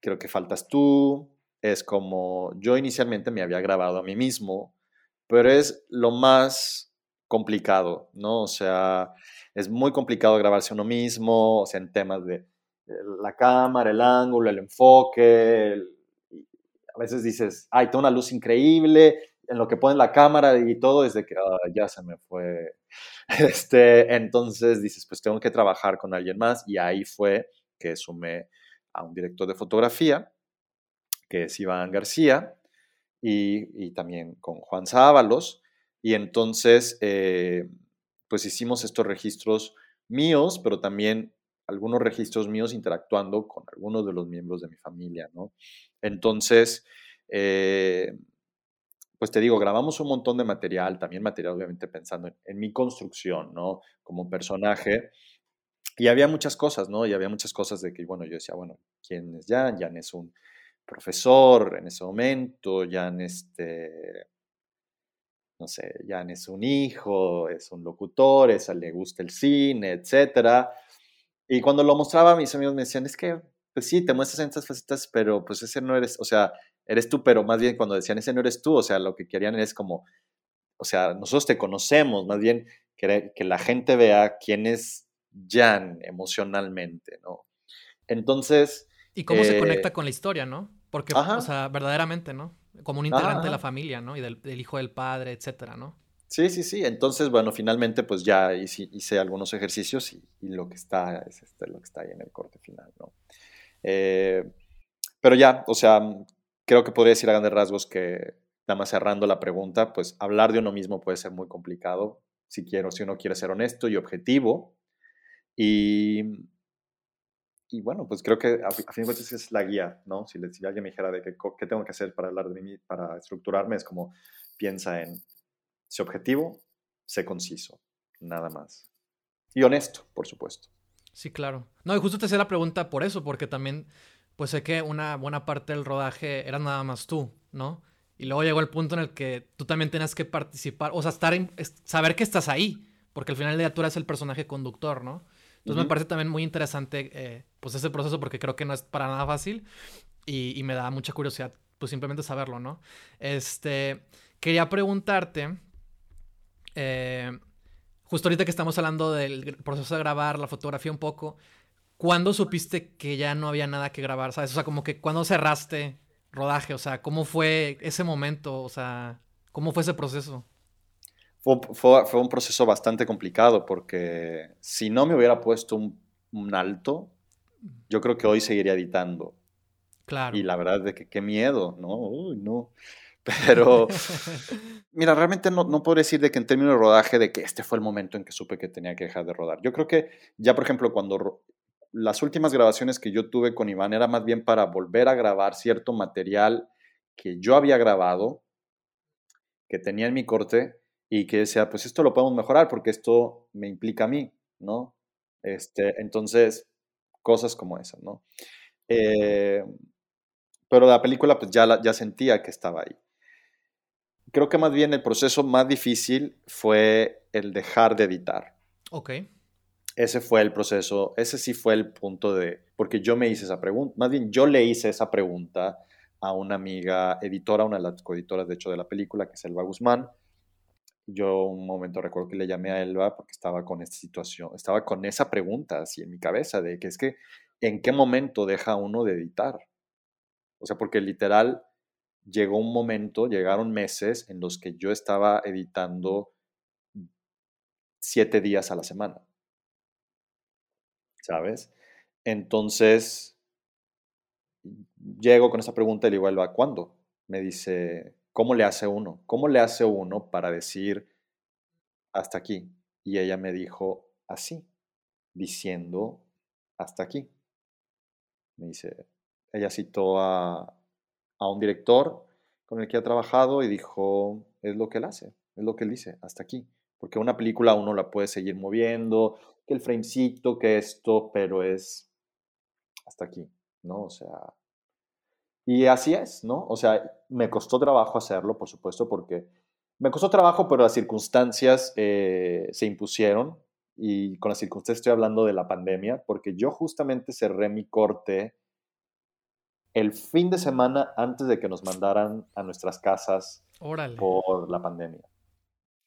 creo que faltas tú, es como yo inicialmente me había grabado a mí mismo, pero es lo más complicado, ¿no? O sea, es muy complicado grabarse uno mismo, o sea, en temas de la cámara, el ángulo, el enfoque. a veces dices, ay, tengo una luz increíble, en lo que pone la cámara y todo, es de que ya se me fue. [LAUGHS] Este, entonces dices, pues tengo que trabajar con alguien más y ahí fue que sumé a un director de fotografía, que es Iván García, y, también con Juan Sábalos. Y entonces, eh, pues hicimos estos registros míos, pero también algunos registros míos interactuando con algunos de los miembros de mi familia, ¿no? Entonces, eh, pues te digo, grabamos un montón de material, también material obviamente pensando en, mi construcción, ¿no? Como personaje. Y había muchas cosas, ¿no? Y había muchas cosas de que, bueno, yo decía, bueno, ¿quién es Jan? Jan es un profesor en ese momento, Jan este, no sé, Jan es un hijo, es un locutor, es, le gusta el cine, etc. Y cuando lo mostraba, mis amigos me decían, es que, pues sí, te muestras en estas facetas, pero pues ese no eres, o sea, eres tú, pero más bien cuando decían ese no eres tú, o sea, lo que querían es como, o sea, nosotros te conocemos, más bien que, que la gente vea quién es Jan emocionalmente, ¿no? Entonces... Y cómo se conecta eh, con la historia, ¿no? Porque, o sea, verdaderamente, ¿no? Como un integrante de la familia, ¿no? Y del, hijo del padre, etcétera, ¿no? Sí, sí, sí. Entonces, bueno, finalmente, pues ya hice, algunos ejercicios y, lo que está es este, lo que está ahí en el corte final, ¿no? Eh, pero ya, o sea, creo que podría decir a grandes rasgos que, nada más cerrando la pregunta, pues hablar de uno mismo puede ser muy complicado si quiero, si uno quiere ser honesto y objetivo. Y, y bueno, pues creo que a, fin de cuentas es la guía, ¿no? Si, si alguien me dijera de qué, tengo que hacer para hablar de mí, para estructurarme, es como piensa en, sé objetivo, sé conciso, nada más. Y honesto, por supuesto. Sí, claro. No, y justo te hacía la pregunta por eso, porque también pues sé que una buena parte del rodaje era nada más tú, ¿no? Y luego llegó el punto en el que tú también tenías que participar, o sea, estar en, saber que estás ahí, porque al final del día tú eres el personaje conductor, ¿no? Entonces me parece también muy interesante, eh, pues ese proceso, porque creo que no es para nada fácil y, me da mucha curiosidad, pues simplemente saberlo, ¿no? Este, quería preguntarte, eh, justo ahorita que estamos hablando del proceso de grabar, la fotografía un poco, ¿Cuándo supiste que ya no había nada que grabar? ¿Sabes? O sea, como que cuando cerraste rodaje, o sea, ¿cómo fue ese momento? O sea, ¿cómo fue ese proceso? Fue, un proceso bastante complicado porque si no me hubiera puesto un, alto, yo creo que hoy seguiría editando. Claro. Y la verdad es que qué miedo, ¿no? Uy, no. [LAUGHS] Pero, [LAUGHS] mira, realmente no, no puedo decir de que en términos de rodaje, de que este fue el momento en que supe que tenía que dejar de rodar. Yo creo que ya, por ejemplo, cuando las últimas grabaciones que yo tuve con Iván era más bien para volver a grabar cierto material que yo había grabado, que tenía en mi corte y que decía, pues esto lo podemos mejorar porque esto me implica a mí, ¿no? Este, entonces, cosas como esas, ¿no? Eh, pero la película pues ya, ya sentía que estaba ahí. Creo que más bien el proceso más difícil fue el dejar de editar. Ok. Ese fue el proceso, ese sí fue el punto de, porque yo me hice esa pregunta, más bien yo le hice esa pregunta a una amiga editora, una de las coeditoras de hecho de la película, que es Elba Guzmán. Yo un momento recuerdo que le llamé a Elba porque estaba con esta situación, estaba con esa pregunta así en mi cabeza de que es que, ¿en qué momento deja uno de editar? O sea, porque literal llegó un momento, llegaron meses en los que yo estaba editando siete días a la semana. ¿Sabes? Entonces, llego con esa pregunta y le digo, Elba, ¿cuándo? Me dice, ¿cómo le hace uno? ¿Cómo le hace uno para decir hasta aquí? Y ella me dijo así, diciendo hasta aquí. Me dice, ella citó a, a un director con el que ha trabajado y dijo, es lo que él hace, es lo que él dice, hasta aquí. Porque una película uno la puede seguir moviendo, que el framecito, que esto, pero es hasta aquí, ¿no? O sea, y así es, ¿no? O sea, me costó trabajo hacerlo, por supuesto, porque me costó trabajo, pero las circunstancias eh, se impusieron. Y con las circunstancias estoy hablando de la pandemia, porque yo justamente cerré mi corte el fin de semana antes de que nos mandaran a nuestras casas por la pandemia.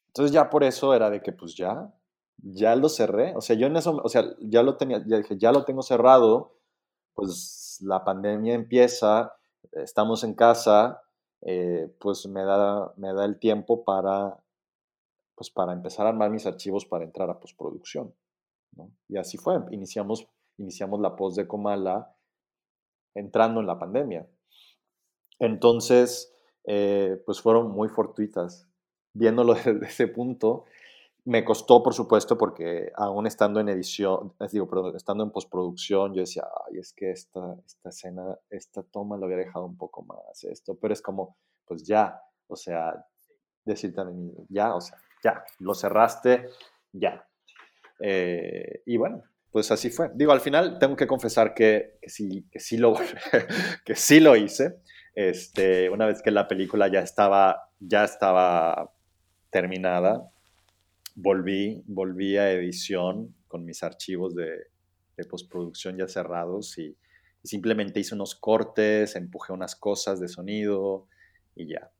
Entonces ya por eso era de que pues ya, ya lo cerré. O sea, yo en eso, o sea, ya lo tenía, ya dije, ya lo tengo cerrado, pues la pandemia empieza, estamos en casa, eh, pues me da, me da el tiempo para, pues para empezar a armar mis archivos para entrar a postproducción. Y así fue, iniciamos, iniciamos la post de Comala entrando en la pandemia. Entonces, eh, pues fueron muy fortuitas. Viéndolo [LAUGHS] desde ese punto, me costó, por supuesto, porque aún estando en edición, digo, perdón, estando en postproducción, yo decía, ay, es que esta, esta escena, esta toma lo había dejado un poco más, esto, pero es como, pues ya, o sea, decir también, ya, o sea, ya, lo cerraste, ya. Eh, y bueno, pues así fue. Digo, al final tengo que confesar que, sí, que, sí, lo, [LAUGHS] que sí lo hice. Este, una vez que la película ya estaba, ya estaba terminada, volví, volví a edición con mis archivos de, postproducción ya cerrados y, simplemente hice unos cortes, empujé unas cosas de sonido y ya.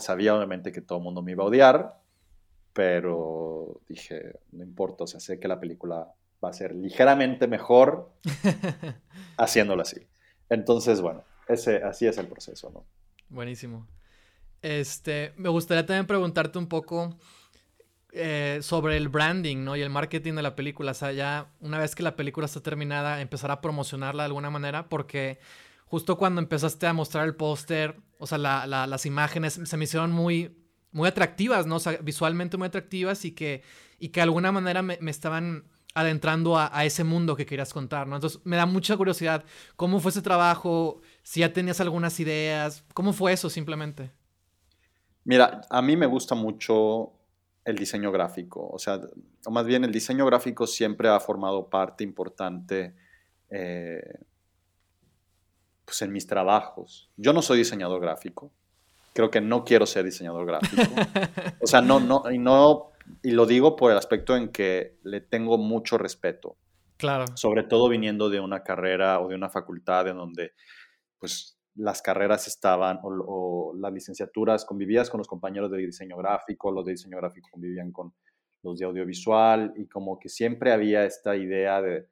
sabía obviamente que todo el mundo me iba a odiar, pero dije, no importa, o sea, sé que la película va a ser ligeramente mejor [LAUGHS] haciéndolo así. Entonces, bueno, ese, así es el proceso, ¿no? Buenísimo. Este, me gustaría también preguntarte un poco eh, sobre el branding, ¿no? Y el marketing de la película. O sea, ya una vez que la película está terminada, empezar a promocionarla de alguna manera, porque justo cuando empezaste a mostrar el póster, o sea, las imágenes se me hicieron muy, muy atractivas, ¿no? O sea, visualmente muy atractivas y que, y que de alguna manera me estaban adentrando a, ese mundo que querías contar, ¿no? Entonces me da mucha curiosidad, ¿cómo fue ese trabajo? Si ya tenías algunas ideas, ¿cómo fue eso simplemente? Mira, a mí me gusta mucho el diseño gráfico, o sea, o más bien el diseño gráfico siempre ha formado parte importante eh, pues en mis trabajos. Yo no soy diseñador gráfico, creo que no quiero ser diseñador gráfico. [LAUGHS] O sea, no, no, y no y lo digo por el aspecto en que le tengo mucho respeto. Claro. Sobre todo viniendo de una carrera o de una facultad en donde, pues, las carreras estaban o, las licenciaturas, convivías con los compañeros de diseño gráfico, los de diseño gráfico convivían con los de audiovisual y como que siempre había esta idea de,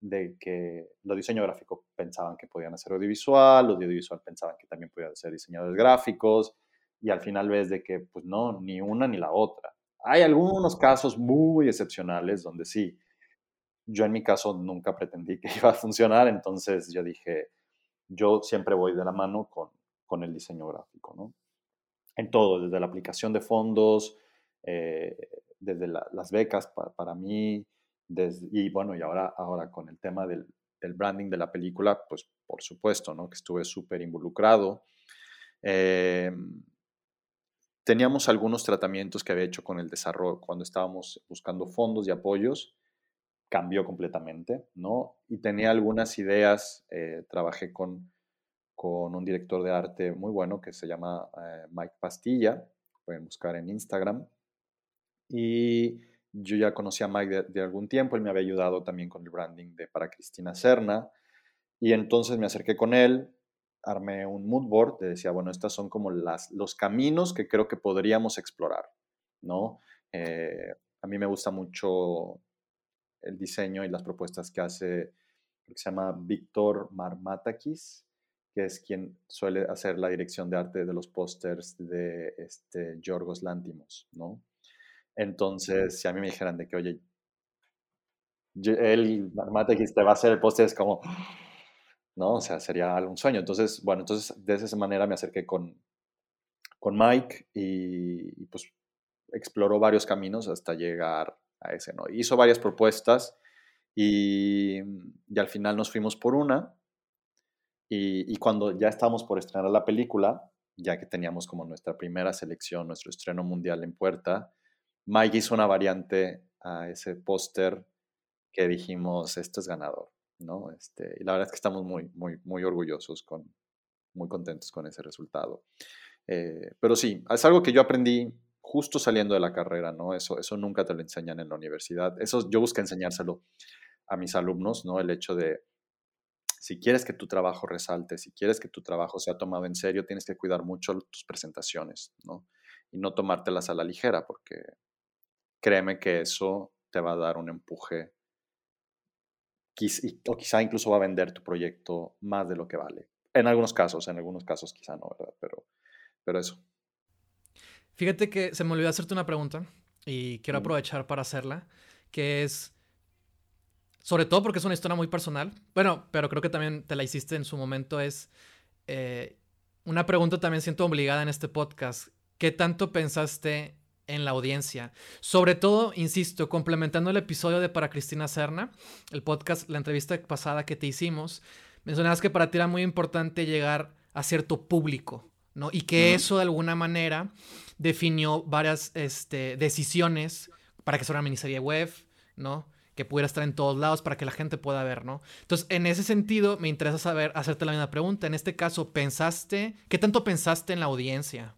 de que los diseño gráfico pensaban que podían hacer audiovisual, los de audiovisual pensaban que también podían ser diseñadores gráficos y al final ves de que pues no, ni una ni la otra. Hay algunos casos muy excepcionales donde sí, yo en mi caso nunca pretendí que [LAUGHS] iba a funcionar, entonces yo dije, yo siempre voy de la mano con, con el diseño gráfico, ¿no? En todo, desde la aplicación de fondos, eh, desde las becas para mí, desde, y bueno, y ahora, ahora con el tema del, branding de la película, pues por supuesto, ¿no? Que estuve súper involucrado. Eh, teníamos algunos tratamientos que había hecho con el desarrollo cuando estábamos buscando fondos y apoyos, cambió completamente, ¿no? Y tenía algunas ideas, eh, trabajé con, con un director de arte muy bueno que se llama eh, Mike Pastilla, pueden buscar en Instagram, y yo ya conocía a Mike de, de, algún tiempo, él me había ayudado también con el branding de para Cristina Serna, y entonces me acerqué con él, armé un mood board, te decía, bueno, estos son como las, los caminos que creo que podríamos explorar, ¿no? Eh, a mí me gusta mucho el diseño y las propuestas que hace, que se llama Víctor Marmatakis, que es quien suele hacer la dirección de arte de los pósters de este, Yorgos Lántimos, ¿no? Entonces, si a mí me dijeran de que, oye, él, Marmatakis, te va a hacer el póster, es como, ¿no? O sea, sería un sueño. Entonces, bueno, entonces de esa manera me acerqué con, con Mike y, y pues exploró varios caminos hasta llegar a ese, ¿no? Hizo varias propuestas y, al final nos fuimos por una y, y, cuando ya estábamos por estrenar la película, ya que teníamos como nuestra primera selección, nuestro estreno mundial en puerta, Mike hizo una variante a ese póster que dijimos, esto es ganador, ¿no? Este, y la verdad es que estamos muy, muy, muy orgullosos, con, muy contentos con ese resultado. Eh, pero sí, es algo que yo aprendí justo saliendo de la carrera, ¿no? Eso, eso nunca te lo enseñan en la universidad. Eso yo busqué enseñárselo a mis alumnos, ¿no? El hecho de, si quieres que tu trabajo resalte, si quieres que tu trabajo sea tomado en serio, tienes que cuidar mucho tus presentaciones, ¿no? Y no tomártelas a la ligera, porque créeme que eso te va a dar un empuje o quizá incluso va a vender tu proyecto más de lo que vale. En algunos casos, en algunos casos quizá no, ¿verdad? Pero, pero eso. Fíjate que se me olvidó hacerte una pregunta y quiero aprovechar para hacerla, que es, sobre todo porque es una historia muy personal, bueno, pero creo que también te la hiciste en su momento, es eh, una pregunta también siento obligada en este podcast. ¿Qué tanto pensaste en la audiencia? Sobre todo, insisto, complementando el episodio de Para Cristina Serna, el podcast, la entrevista pasada que te hicimos, mencionabas que para ti era muy importante llegar a cierto público, ¿no? Y que eso de alguna manera definió varias este, decisiones para que sea una miniserie web, ¿no? Que pudiera estar en todos lados para que la gente pueda ver, ¿no? Entonces, en ese sentido, me interesa saber, hacerte la misma pregunta. En este caso, ¿pensaste, qué tanto pensaste en la audiencia?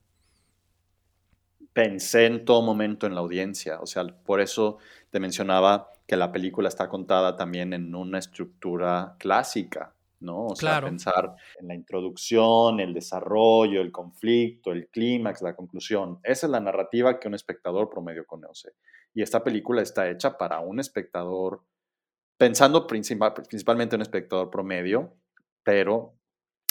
Pensé en todo momento en la audiencia, o sea, por eso te mencionaba que la película está contada también en una estructura clásica, ¿no? O sea, pensar en la introducción, el desarrollo, el conflicto, el clímax, la conclusión. Esa es la narrativa que un espectador promedio conoce. Y esta película está hecha para un espectador, pensando principal, principalmente en un espectador promedio, pero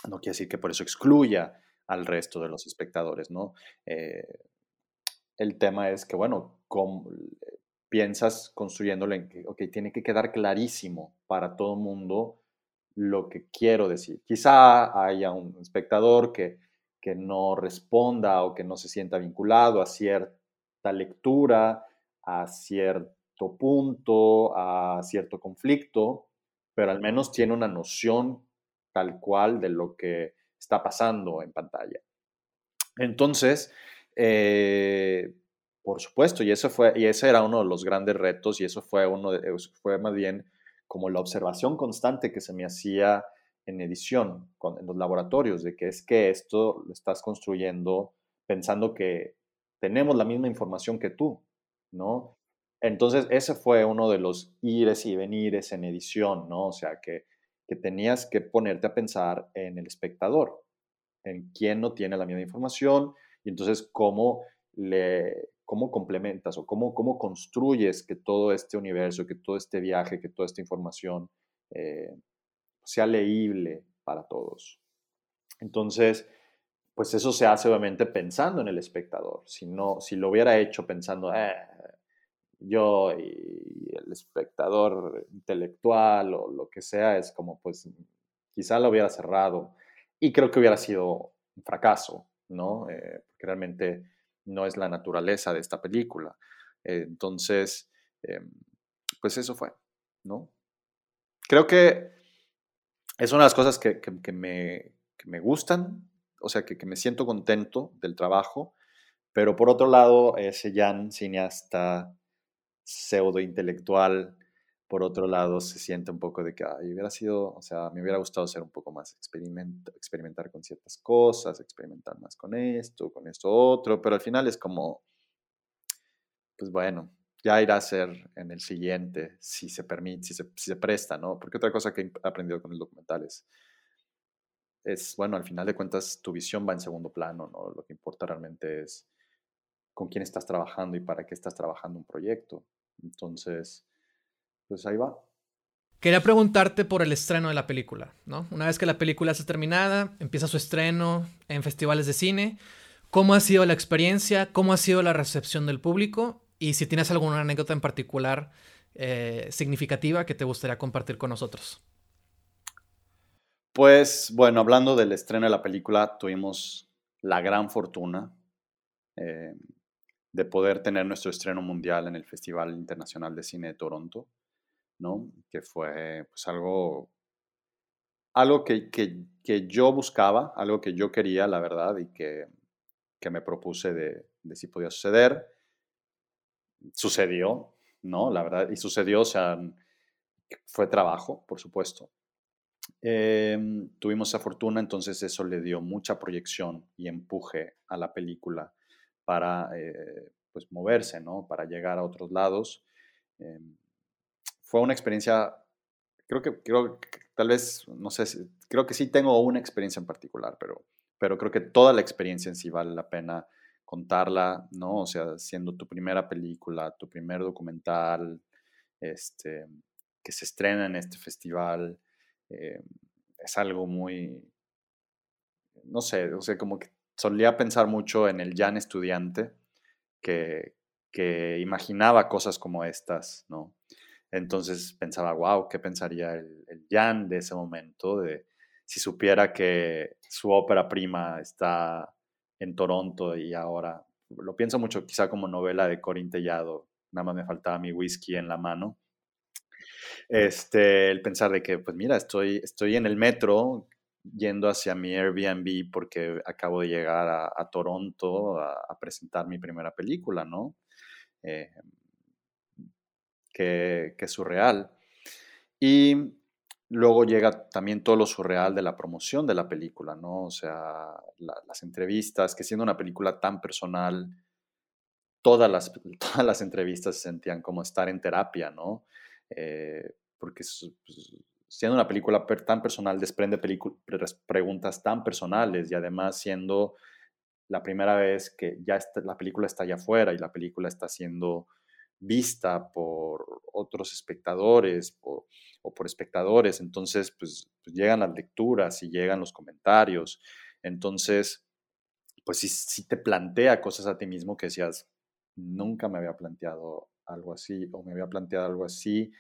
no quiere decir que por eso excluya al resto de los espectadores, ¿no? Eh, el tema es que, bueno, piensas construyéndolo en que, ok, tiene que quedar clarísimo para todo el mundo lo que quiero decir. Quizá haya un espectador que, que no responda o que no se sienta vinculado a cierta lectura, a cierto punto, a cierto conflicto, pero al menos tiene una noción tal cual de lo que está pasando en pantalla. Entonces, eh, por supuesto, y eso fue, y ese era uno de los grandes retos, y eso fue uno de, fue más bien como la observación constante que se me hacía en edición, en los laboratorios, de que es que esto lo estás construyendo pensando que tenemos la misma información que tú, ¿no? Entonces, ese fue uno de los ires y venires en edición, ¿no? O sea, que, que tenías que ponerte a pensar en el espectador, en quién no tiene la misma información y entonces cómo le, cómo complementas o cómo, cómo construyes que todo este universo, que todo este viaje, que toda esta información eh, sea leíble para todos. Entonces, pues eso se hace obviamente pensando en el espectador. Si, no, si lo hubiera hecho pensando, eh, yo y el espectador intelectual o lo que sea, es como, pues, quizá lo hubiera cerrado. Y creo que hubiera sido un fracaso, ¿no? Eh, porque realmente no es la naturaleza de esta película. entonces, em, pues eso fue, ¿no? Creo que es una de las cosas que, me, me, gustan, o sea, que, me siento contento del trabajo, pero por otro lado, ese Jan, cineasta pseudo intelectual, por otro lado, se siente un poco de que ay, hubiera sido, o sea, me hubiera gustado ser un poco más experimentar con ciertas cosas, experimentar más con esto, con esto otro, pero al final es como, pues bueno, ya irá a ser en el siguiente, si se permite, si se, si se presta, ¿no? Porque otra cosa que he aprendido con el documental es, es, bueno, al final de cuentas tu visión va en segundo plano, ¿no? Lo que importa realmente es con quién estás trabajando y para qué estás trabajando un proyecto. Entonces, pues ahí va. Quería preguntarte por el estreno de la película, ¿no? Una vez que la película está terminada, empieza su estreno en festivales de cine. ¿Cómo ha sido la experiencia? ¿Cómo ha sido la recepción del público? Y si tienes alguna anécdota en particular eh, significativa que te gustaría compartir con nosotros. Pues bueno, hablando del estreno de la película, tuvimos la gran fortuna eh, de poder tener nuestro estreno mundial en el Festival Internacional de Cine de Toronto, ¿no? Que fue pues algo, algo que, que, yo buscaba, algo que yo quería, la verdad, y que, que me propuse de, de, si podía suceder. Sucedió, ¿no? La verdad, y sucedió, o sea, fue trabajo, por supuesto. Em, tuvimos esa fortuna, entonces eso le dio mucha proyección y empuje a la película para eh, pues moverse, ¿no? Para llegar a otros lados. Em, fue una experiencia, creo que, creo tal vez, no sé, creo que sí tengo una experiencia en particular, pero, pero creo que toda la experiencia en sí vale la pena contarla, ¿no? O sea, siendo tu primera película, tu primer documental, este, que se estrena en este festival, eh, es algo muy, no sé, o sea, como que solía pensar mucho en el Jan estudiante, que, que imaginaba cosas como estas, ¿no? Entonces pensaba, wow, ¿qué pensaría el, el, Jan de ese momento? De si supiera que su ópera prima está en Toronto y ahora, lo pienso mucho quizá como novela de Corín Tellado, nada más me faltaba mi whisky en la mano. Este, el pensar de que, pues mira, estoy, estoy en el metro yendo hacia mi Airbnb porque acabo de llegar a, Toronto a, presentar mi primera película, ¿no? Eh, que, que, surreal. Y luego llega también todo lo surreal de la promoción de la película, ¿no? O sea, las entrevistas, que siendo una película tan personal, todas las, [LAUGHS] todas las entrevistas se sentían como estar en terapia, ¿no? Eh, porque pues, siendo una película tan personal, desprende preguntas tan personales y además siendo la primera vez que ya la película está allá afuera y la película está siendo vista por otros espectadores o, por espectadores, entonces pues, pues, llegan las lecturas y llegan los comentarios, entonces pues si te plantea cosas a ti mismo que decías, nunca me había planteado algo así o me había planteado algo así,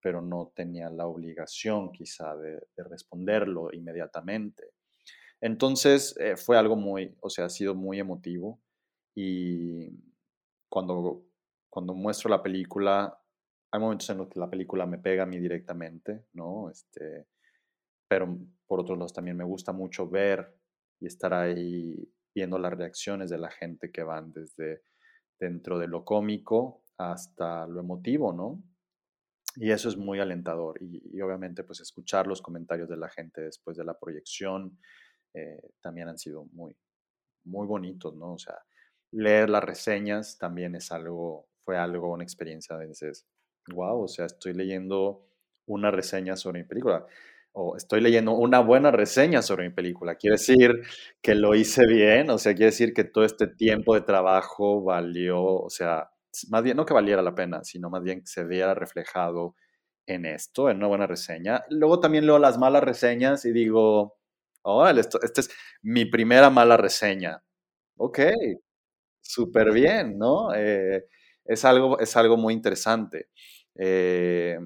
pero no tenía la obligación quizá de, responderlo inmediatamente. Entonces eh, fue algo muy, o sea, ha sido muy emotivo y cuando, cuando muestro la película, hay momentos en los que la película me pega a mí directamente, ¿no? Este, pero por otros lados también me gusta mucho ver y estar ahí viendo las reacciones de la gente que van desde dentro de lo cómico hasta lo emotivo, ¿no? Y eso es muy alentador. Y, obviamente, pues escuchar los comentarios de la gente después de la proyección eh, también han sido muy, muy bonitos, ¿no? O sea, leer las reseñas también es algo, fue algo, una experiencia de veces, wow, o sea, estoy leyendo una reseña sobre mi película o estoy leyendo una buena reseña sobre mi película. Quiere decir que lo hice bien, o sea, quiere decir que todo este tiempo de trabajo valió, o sea, más bien no que valiera la pena, sino más bien que se viera reflejado en esto, en una buena reseña. Luego también leo las malas reseñas y digo, órale, esto, esta es mi primera mala reseña. Ok, súper bien, ¿no? Eh, es, algo, es algo muy interesante. Eh,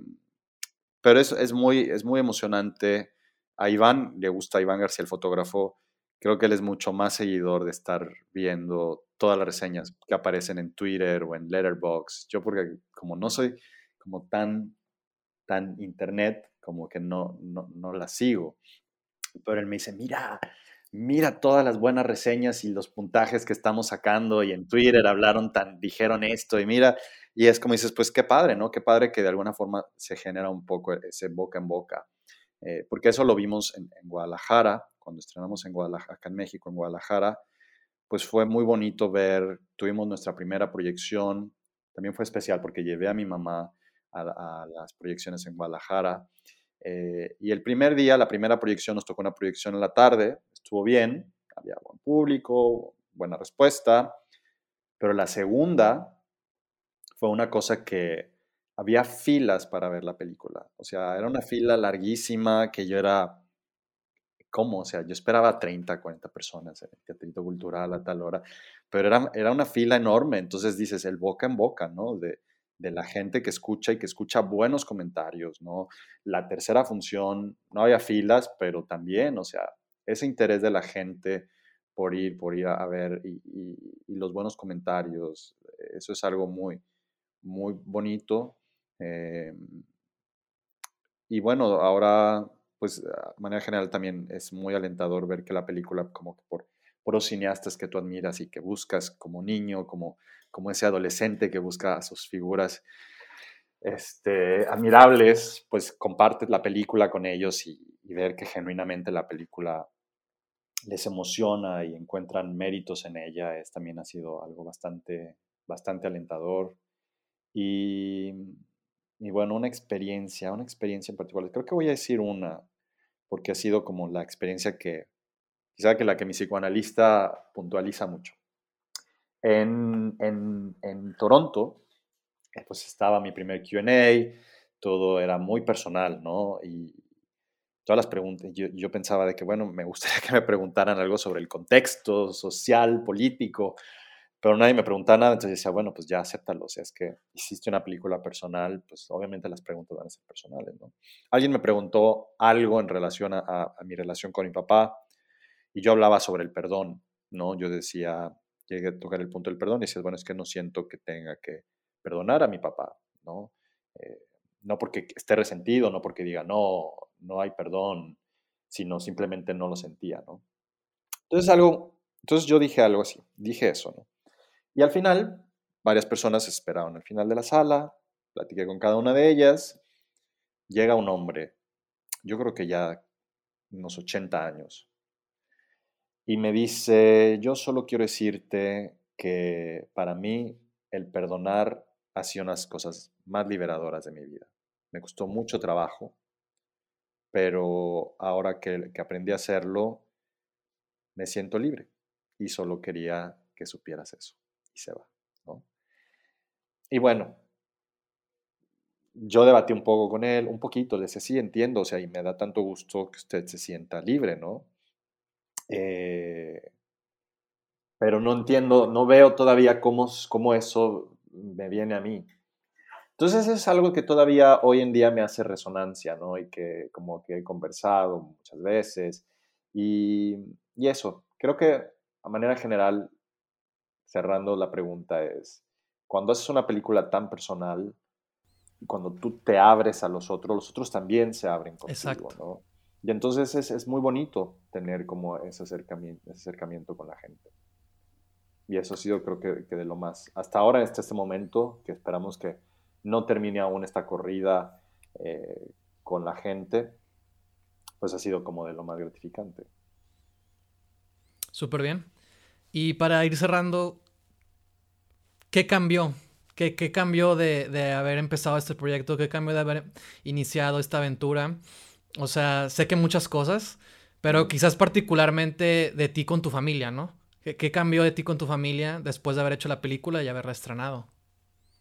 pero es, es, muy, es muy emocionante. A Iván le gusta, a Iván García, el fotógrafo, creo que él es mucho más seguidor de estar viendo todas las reseñas que aparecen en Twitter o en Letterboxd. Yo porque como no soy como tan, tan internet, como que no, no, no la sigo. Pero él me dice, mira, mira todas las buenas reseñas y los puntajes que estamos sacando y en Twitter hablaron tan, dijeron esto y mira, y es como dices, pues qué padre, ¿no? Qué padre que de alguna forma se genera un poco ese boca en boca. Eh, porque eso lo vimos en, en Guadalajara, cuando estrenamos en Guadalajara, acá en México, en Guadalajara, pues fue muy bonito ver, tuvimos nuestra primera proyección, también fue especial porque llevé a mi mamá a, las proyecciones en Guadalajara. Eh, y el primer día, la primera proyección, nos tocó una proyección en la tarde, estuvo bien, había buen público, buena respuesta, pero la segunda fue una cosa que había filas para ver la película. O sea, era una fila larguísima que yo era, ¿cómo? O sea, yo esperaba 30, 40 personas en el Teatrito Cultural a tal hora, pero era, era una fila enorme. Entonces dices, el boca en boca, ¿no? De, de la gente que escucha y que escucha buenos comentarios, ¿no? La tercera función, no había filas, pero también, o sea, ese interés de la gente por ir, por ir a, ver y, los buenos comentarios, eso es algo muy, muy bonito. Eh, y bueno, ahora, pues, de manera general también es muy alentador ver que la película, como que por, por los cineastas que tú admiras y que buscas como niño, como, como ese adolescente que busca a sus figuras este, admirables, pues compartes la película con ellos y ver que genuinamente la película les emociona y encuentran méritos en ella, es, también ha sido algo bastante, bastante alentador. Y, y, bueno, una experiencia, una experiencia en particular, creo que voy a decir una, porque ha sido como la experiencia que, quizá que la que mi psicoanalista puntualiza mucho. En, en, en Toronto, eh, pues estaba mi primer QA, todo era muy personal, ¿no? Todas las preguntas, yo, yo, pensaba de que, bueno, me gustaría [LAUGHS] que me preguntaran algo sobre el contexto social, político, pero nadie me preguntaba nada, entonces decía, bueno, pues ya acéptalo, o sea, es que hiciste una película personal, pues obviamente las preguntas van a ser personales, ¿no? Alguien me preguntó algo en relación a, a, mi relación con mi papá y yo hablaba sobre el perdón, ¿no? Yo decía, llegué a tocar el punto del perdón y decía, bueno, es que no siento que tenga que perdonar a mi papá, ¿no? Eh, no porque esté resentido, no porque diga, no, no hay perdón, sino simplemente no lo sentía, ¿no? Entonces algo, entonces yo dije algo así, dije eso, ¿no? Y al final, varias personas esperaron al final de la sala, platiqué con cada una de ellas, llega un hombre, yo creo que ya unos 80 años, y me dice, yo solo quiero decirte que para mí el perdonar ha sido unas cosas más liberadoras de mi vida. Me costó mucho trabajo, pero ahora que, aprendí a hacerlo, me siento libre y solo quería que supieras eso y se va. Y bueno, yo debatí un poco con él, un poquito, le decía, sí, entiendo, o sea, y me da tanto gusto que usted se sienta libre, ¿no? Eh, pero no entiendo, no veo todavía cómo, cómo eso me viene a mí. Entonces es algo que todavía hoy en día me hace resonancia, ¿no? Y que como que he conversado muchas veces. Y, y eso, creo que a manera general, cerrando la pregunta es, cuando haces una película tan personal, cuando tú te abres a los otros, los otros también se abren contigo, ¿no? Y entonces es, es, muy bonito tener como ese acercamiento, ese acercamiento con la gente. Y eso ha sido creo que, que de lo más, hasta ahora, hasta este momento, que esperamos que no termine aún esta corrida eh, con la gente, pues ha sido como de lo más gratificante. Súper bien. Y para ir cerrando, ¿qué cambió? ¿Qué, cambió de, haber empezado este proyecto? ¿Qué cambió de haber iniciado esta aventura? O sea, sé que muchas cosas, pero quizás particularmente de ti con tu familia, ¿no? ¿Qué, ¿Qué, cambió de ti con tu familia después de haber hecho la película y haberla estrenado?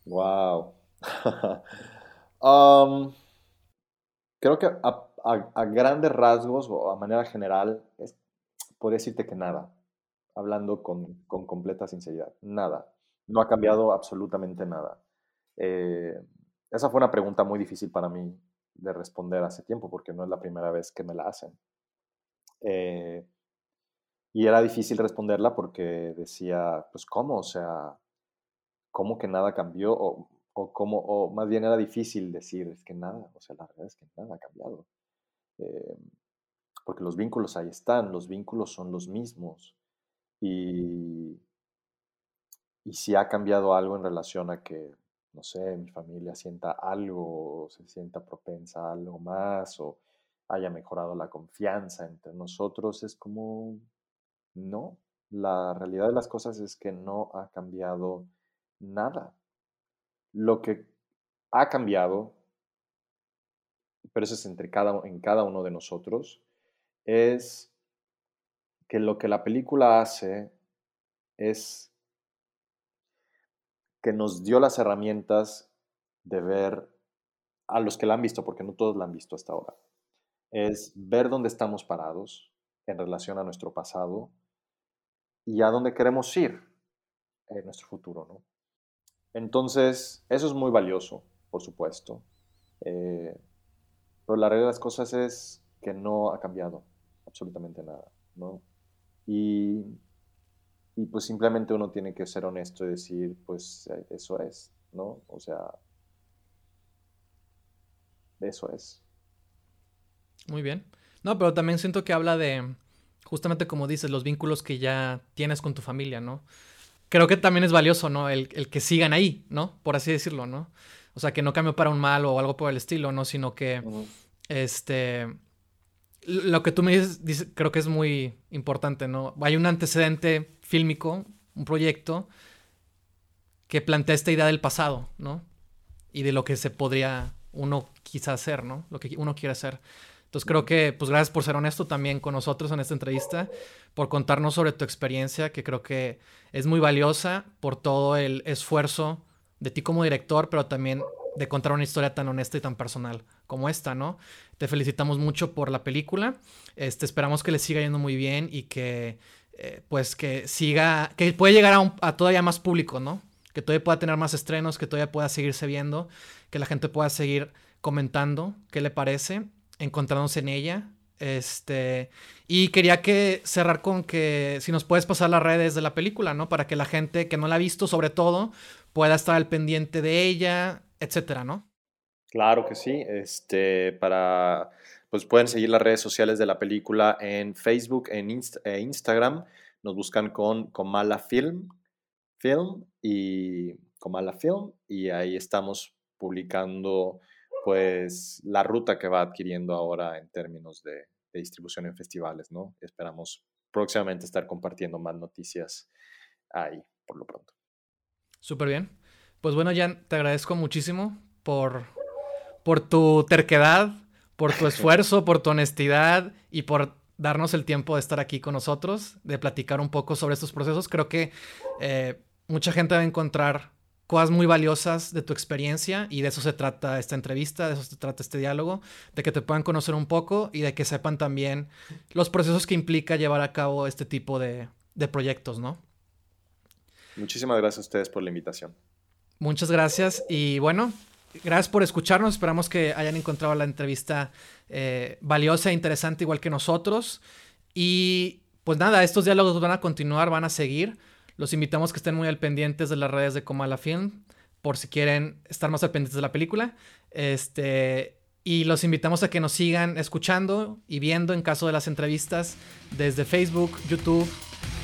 Wow. [LAUGHS] Um, creo que a, grandes rasgos o a manera general, podría decirte que nada, hablando con, completa sinceridad, nada. No ha cambiado absolutamente nada. Eh, esa fue una pregunta muy difícil para mí de responder hace tiempo porque no es la primera vez que me la hacen. Eh, y era difícil responderla porque decía, pues ¿cómo? O sea, ¿cómo que nada cambió? O, o como, o más bien era difícil decir, es que nada, o sea, la verdad es que nada ha cambiado. Eh, porque los vínculos ahí están, los vínculos son los mismos. Y, y si ha cambiado algo en relación a que, no sé, mi familia sienta algo, o se sienta propensa a algo más, o haya mejorado la confianza entre nosotros, es como, no, la realidad de las cosas es que no ha cambiado nada. Lo que ha cambiado, pero eso es entre cada, en cada uno de nosotros, es que lo que la película hace es que nos dio las herramientas de ver a los que la han visto, porque no todos la han visto hasta ahora, es ver dónde estamos parados en relación a nuestro pasado y a dónde queremos ir en nuestro futuro, ¿no? Entonces, eso es muy valioso, por supuesto. Eh, pero la realidad de las cosas es que no ha cambiado absolutamente nada, ¿no? Y, y pues simplemente uno tiene que ser honesto y decir, pues eh, eso es, ¿no? O sea, eso es. Muy bien. No, pero también siento que habla de, justamente como dices, los vínculos que ya tienes con tu familia, ¿no? Creo que también es valioso, ¿no? El, que sigan ahí, ¿no? Por así decirlo, ¿no? O sea, que no cambió para un mal o algo por el estilo, ¿no? Sino que, este, lo que tú me dices, creo que es muy importante, ¿no? Hay un antecedente fílmico, un proyecto que plantea esta idea del pasado, ¿no? Y de lo que se podría uno quizá hacer, ¿no? Lo que uno quiere hacer. Entonces creo que, pues gracias por ser honesto también con nosotros en esta entrevista, por contarnos sobre tu experiencia, que creo que es muy valiosa por todo el esfuerzo de ti como director, pero también de contar una historia tan honesta y tan personal como esta, ¿no? Te felicitamos mucho por la película. Este, esperamos que le siga yendo muy bien y que, eh, pues, que siga, que pueda llegar a, a, todavía más público, ¿no? Que todavía pueda tener más estrenos, que todavía pueda seguirse viendo, que la gente pueda seguir comentando qué le parece, encontrándose en ella. Este, y quería que cerrar con que si nos puedes pasar las redes de la película, ¿no? Para que la gente que no la ha visto, sobre todo, pueda estar al pendiente de ella, etcétera, ¿no? Claro que sí. Este, para, pues pueden seguir las redes sociales de la película en Facebook, en e Instagram. Nos buscan con Comala Film, Film y Comala Film y ahí estamos publicando pues la ruta que va adquiriendo ahora en términos de, distribución en festivales, ¿no? Esperamos próximamente estar compartiendo más noticias ahí, por lo pronto. Súper bien. Pues bueno, Jan, te agradezco muchísimo por, por tu terquedad, por tu [LAUGHS] esfuerzo, por tu honestidad y por darnos el tiempo de estar aquí con nosotros, de platicar un poco sobre estos procesos. Creo que eh, mucha gente va a encontrar cosas muy valiosas de tu experiencia y de eso se trata esta entrevista, de eso se trata este diálogo, de que te puedan conocer un poco y de que sepan también los procesos que implica llevar a cabo este tipo de, proyectos, ¿no? Muchísimas gracias a ustedes por la invitación. Muchas gracias y bueno, gracias por escucharnos. Esperamos que hayan encontrado la entrevista eh, valiosa e interesante igual que nosotros. Y pues nada, estos diálogos van a continuar, van a seguir. Los invitamos que estén muy al pendientes de las redes de Comala Film por si quieren estar más al pendientes de la película. Este, y los invitamos a que nos sigan escuchando y viendo en caso de las entrevistas desde Facebook, YouTube,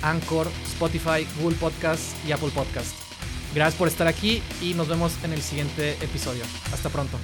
Anchor, Spotify, Google Podcast y Apple Podcast. Gracias por estar aquí y nos vemos en el siguiente episodio. Hasta pronto.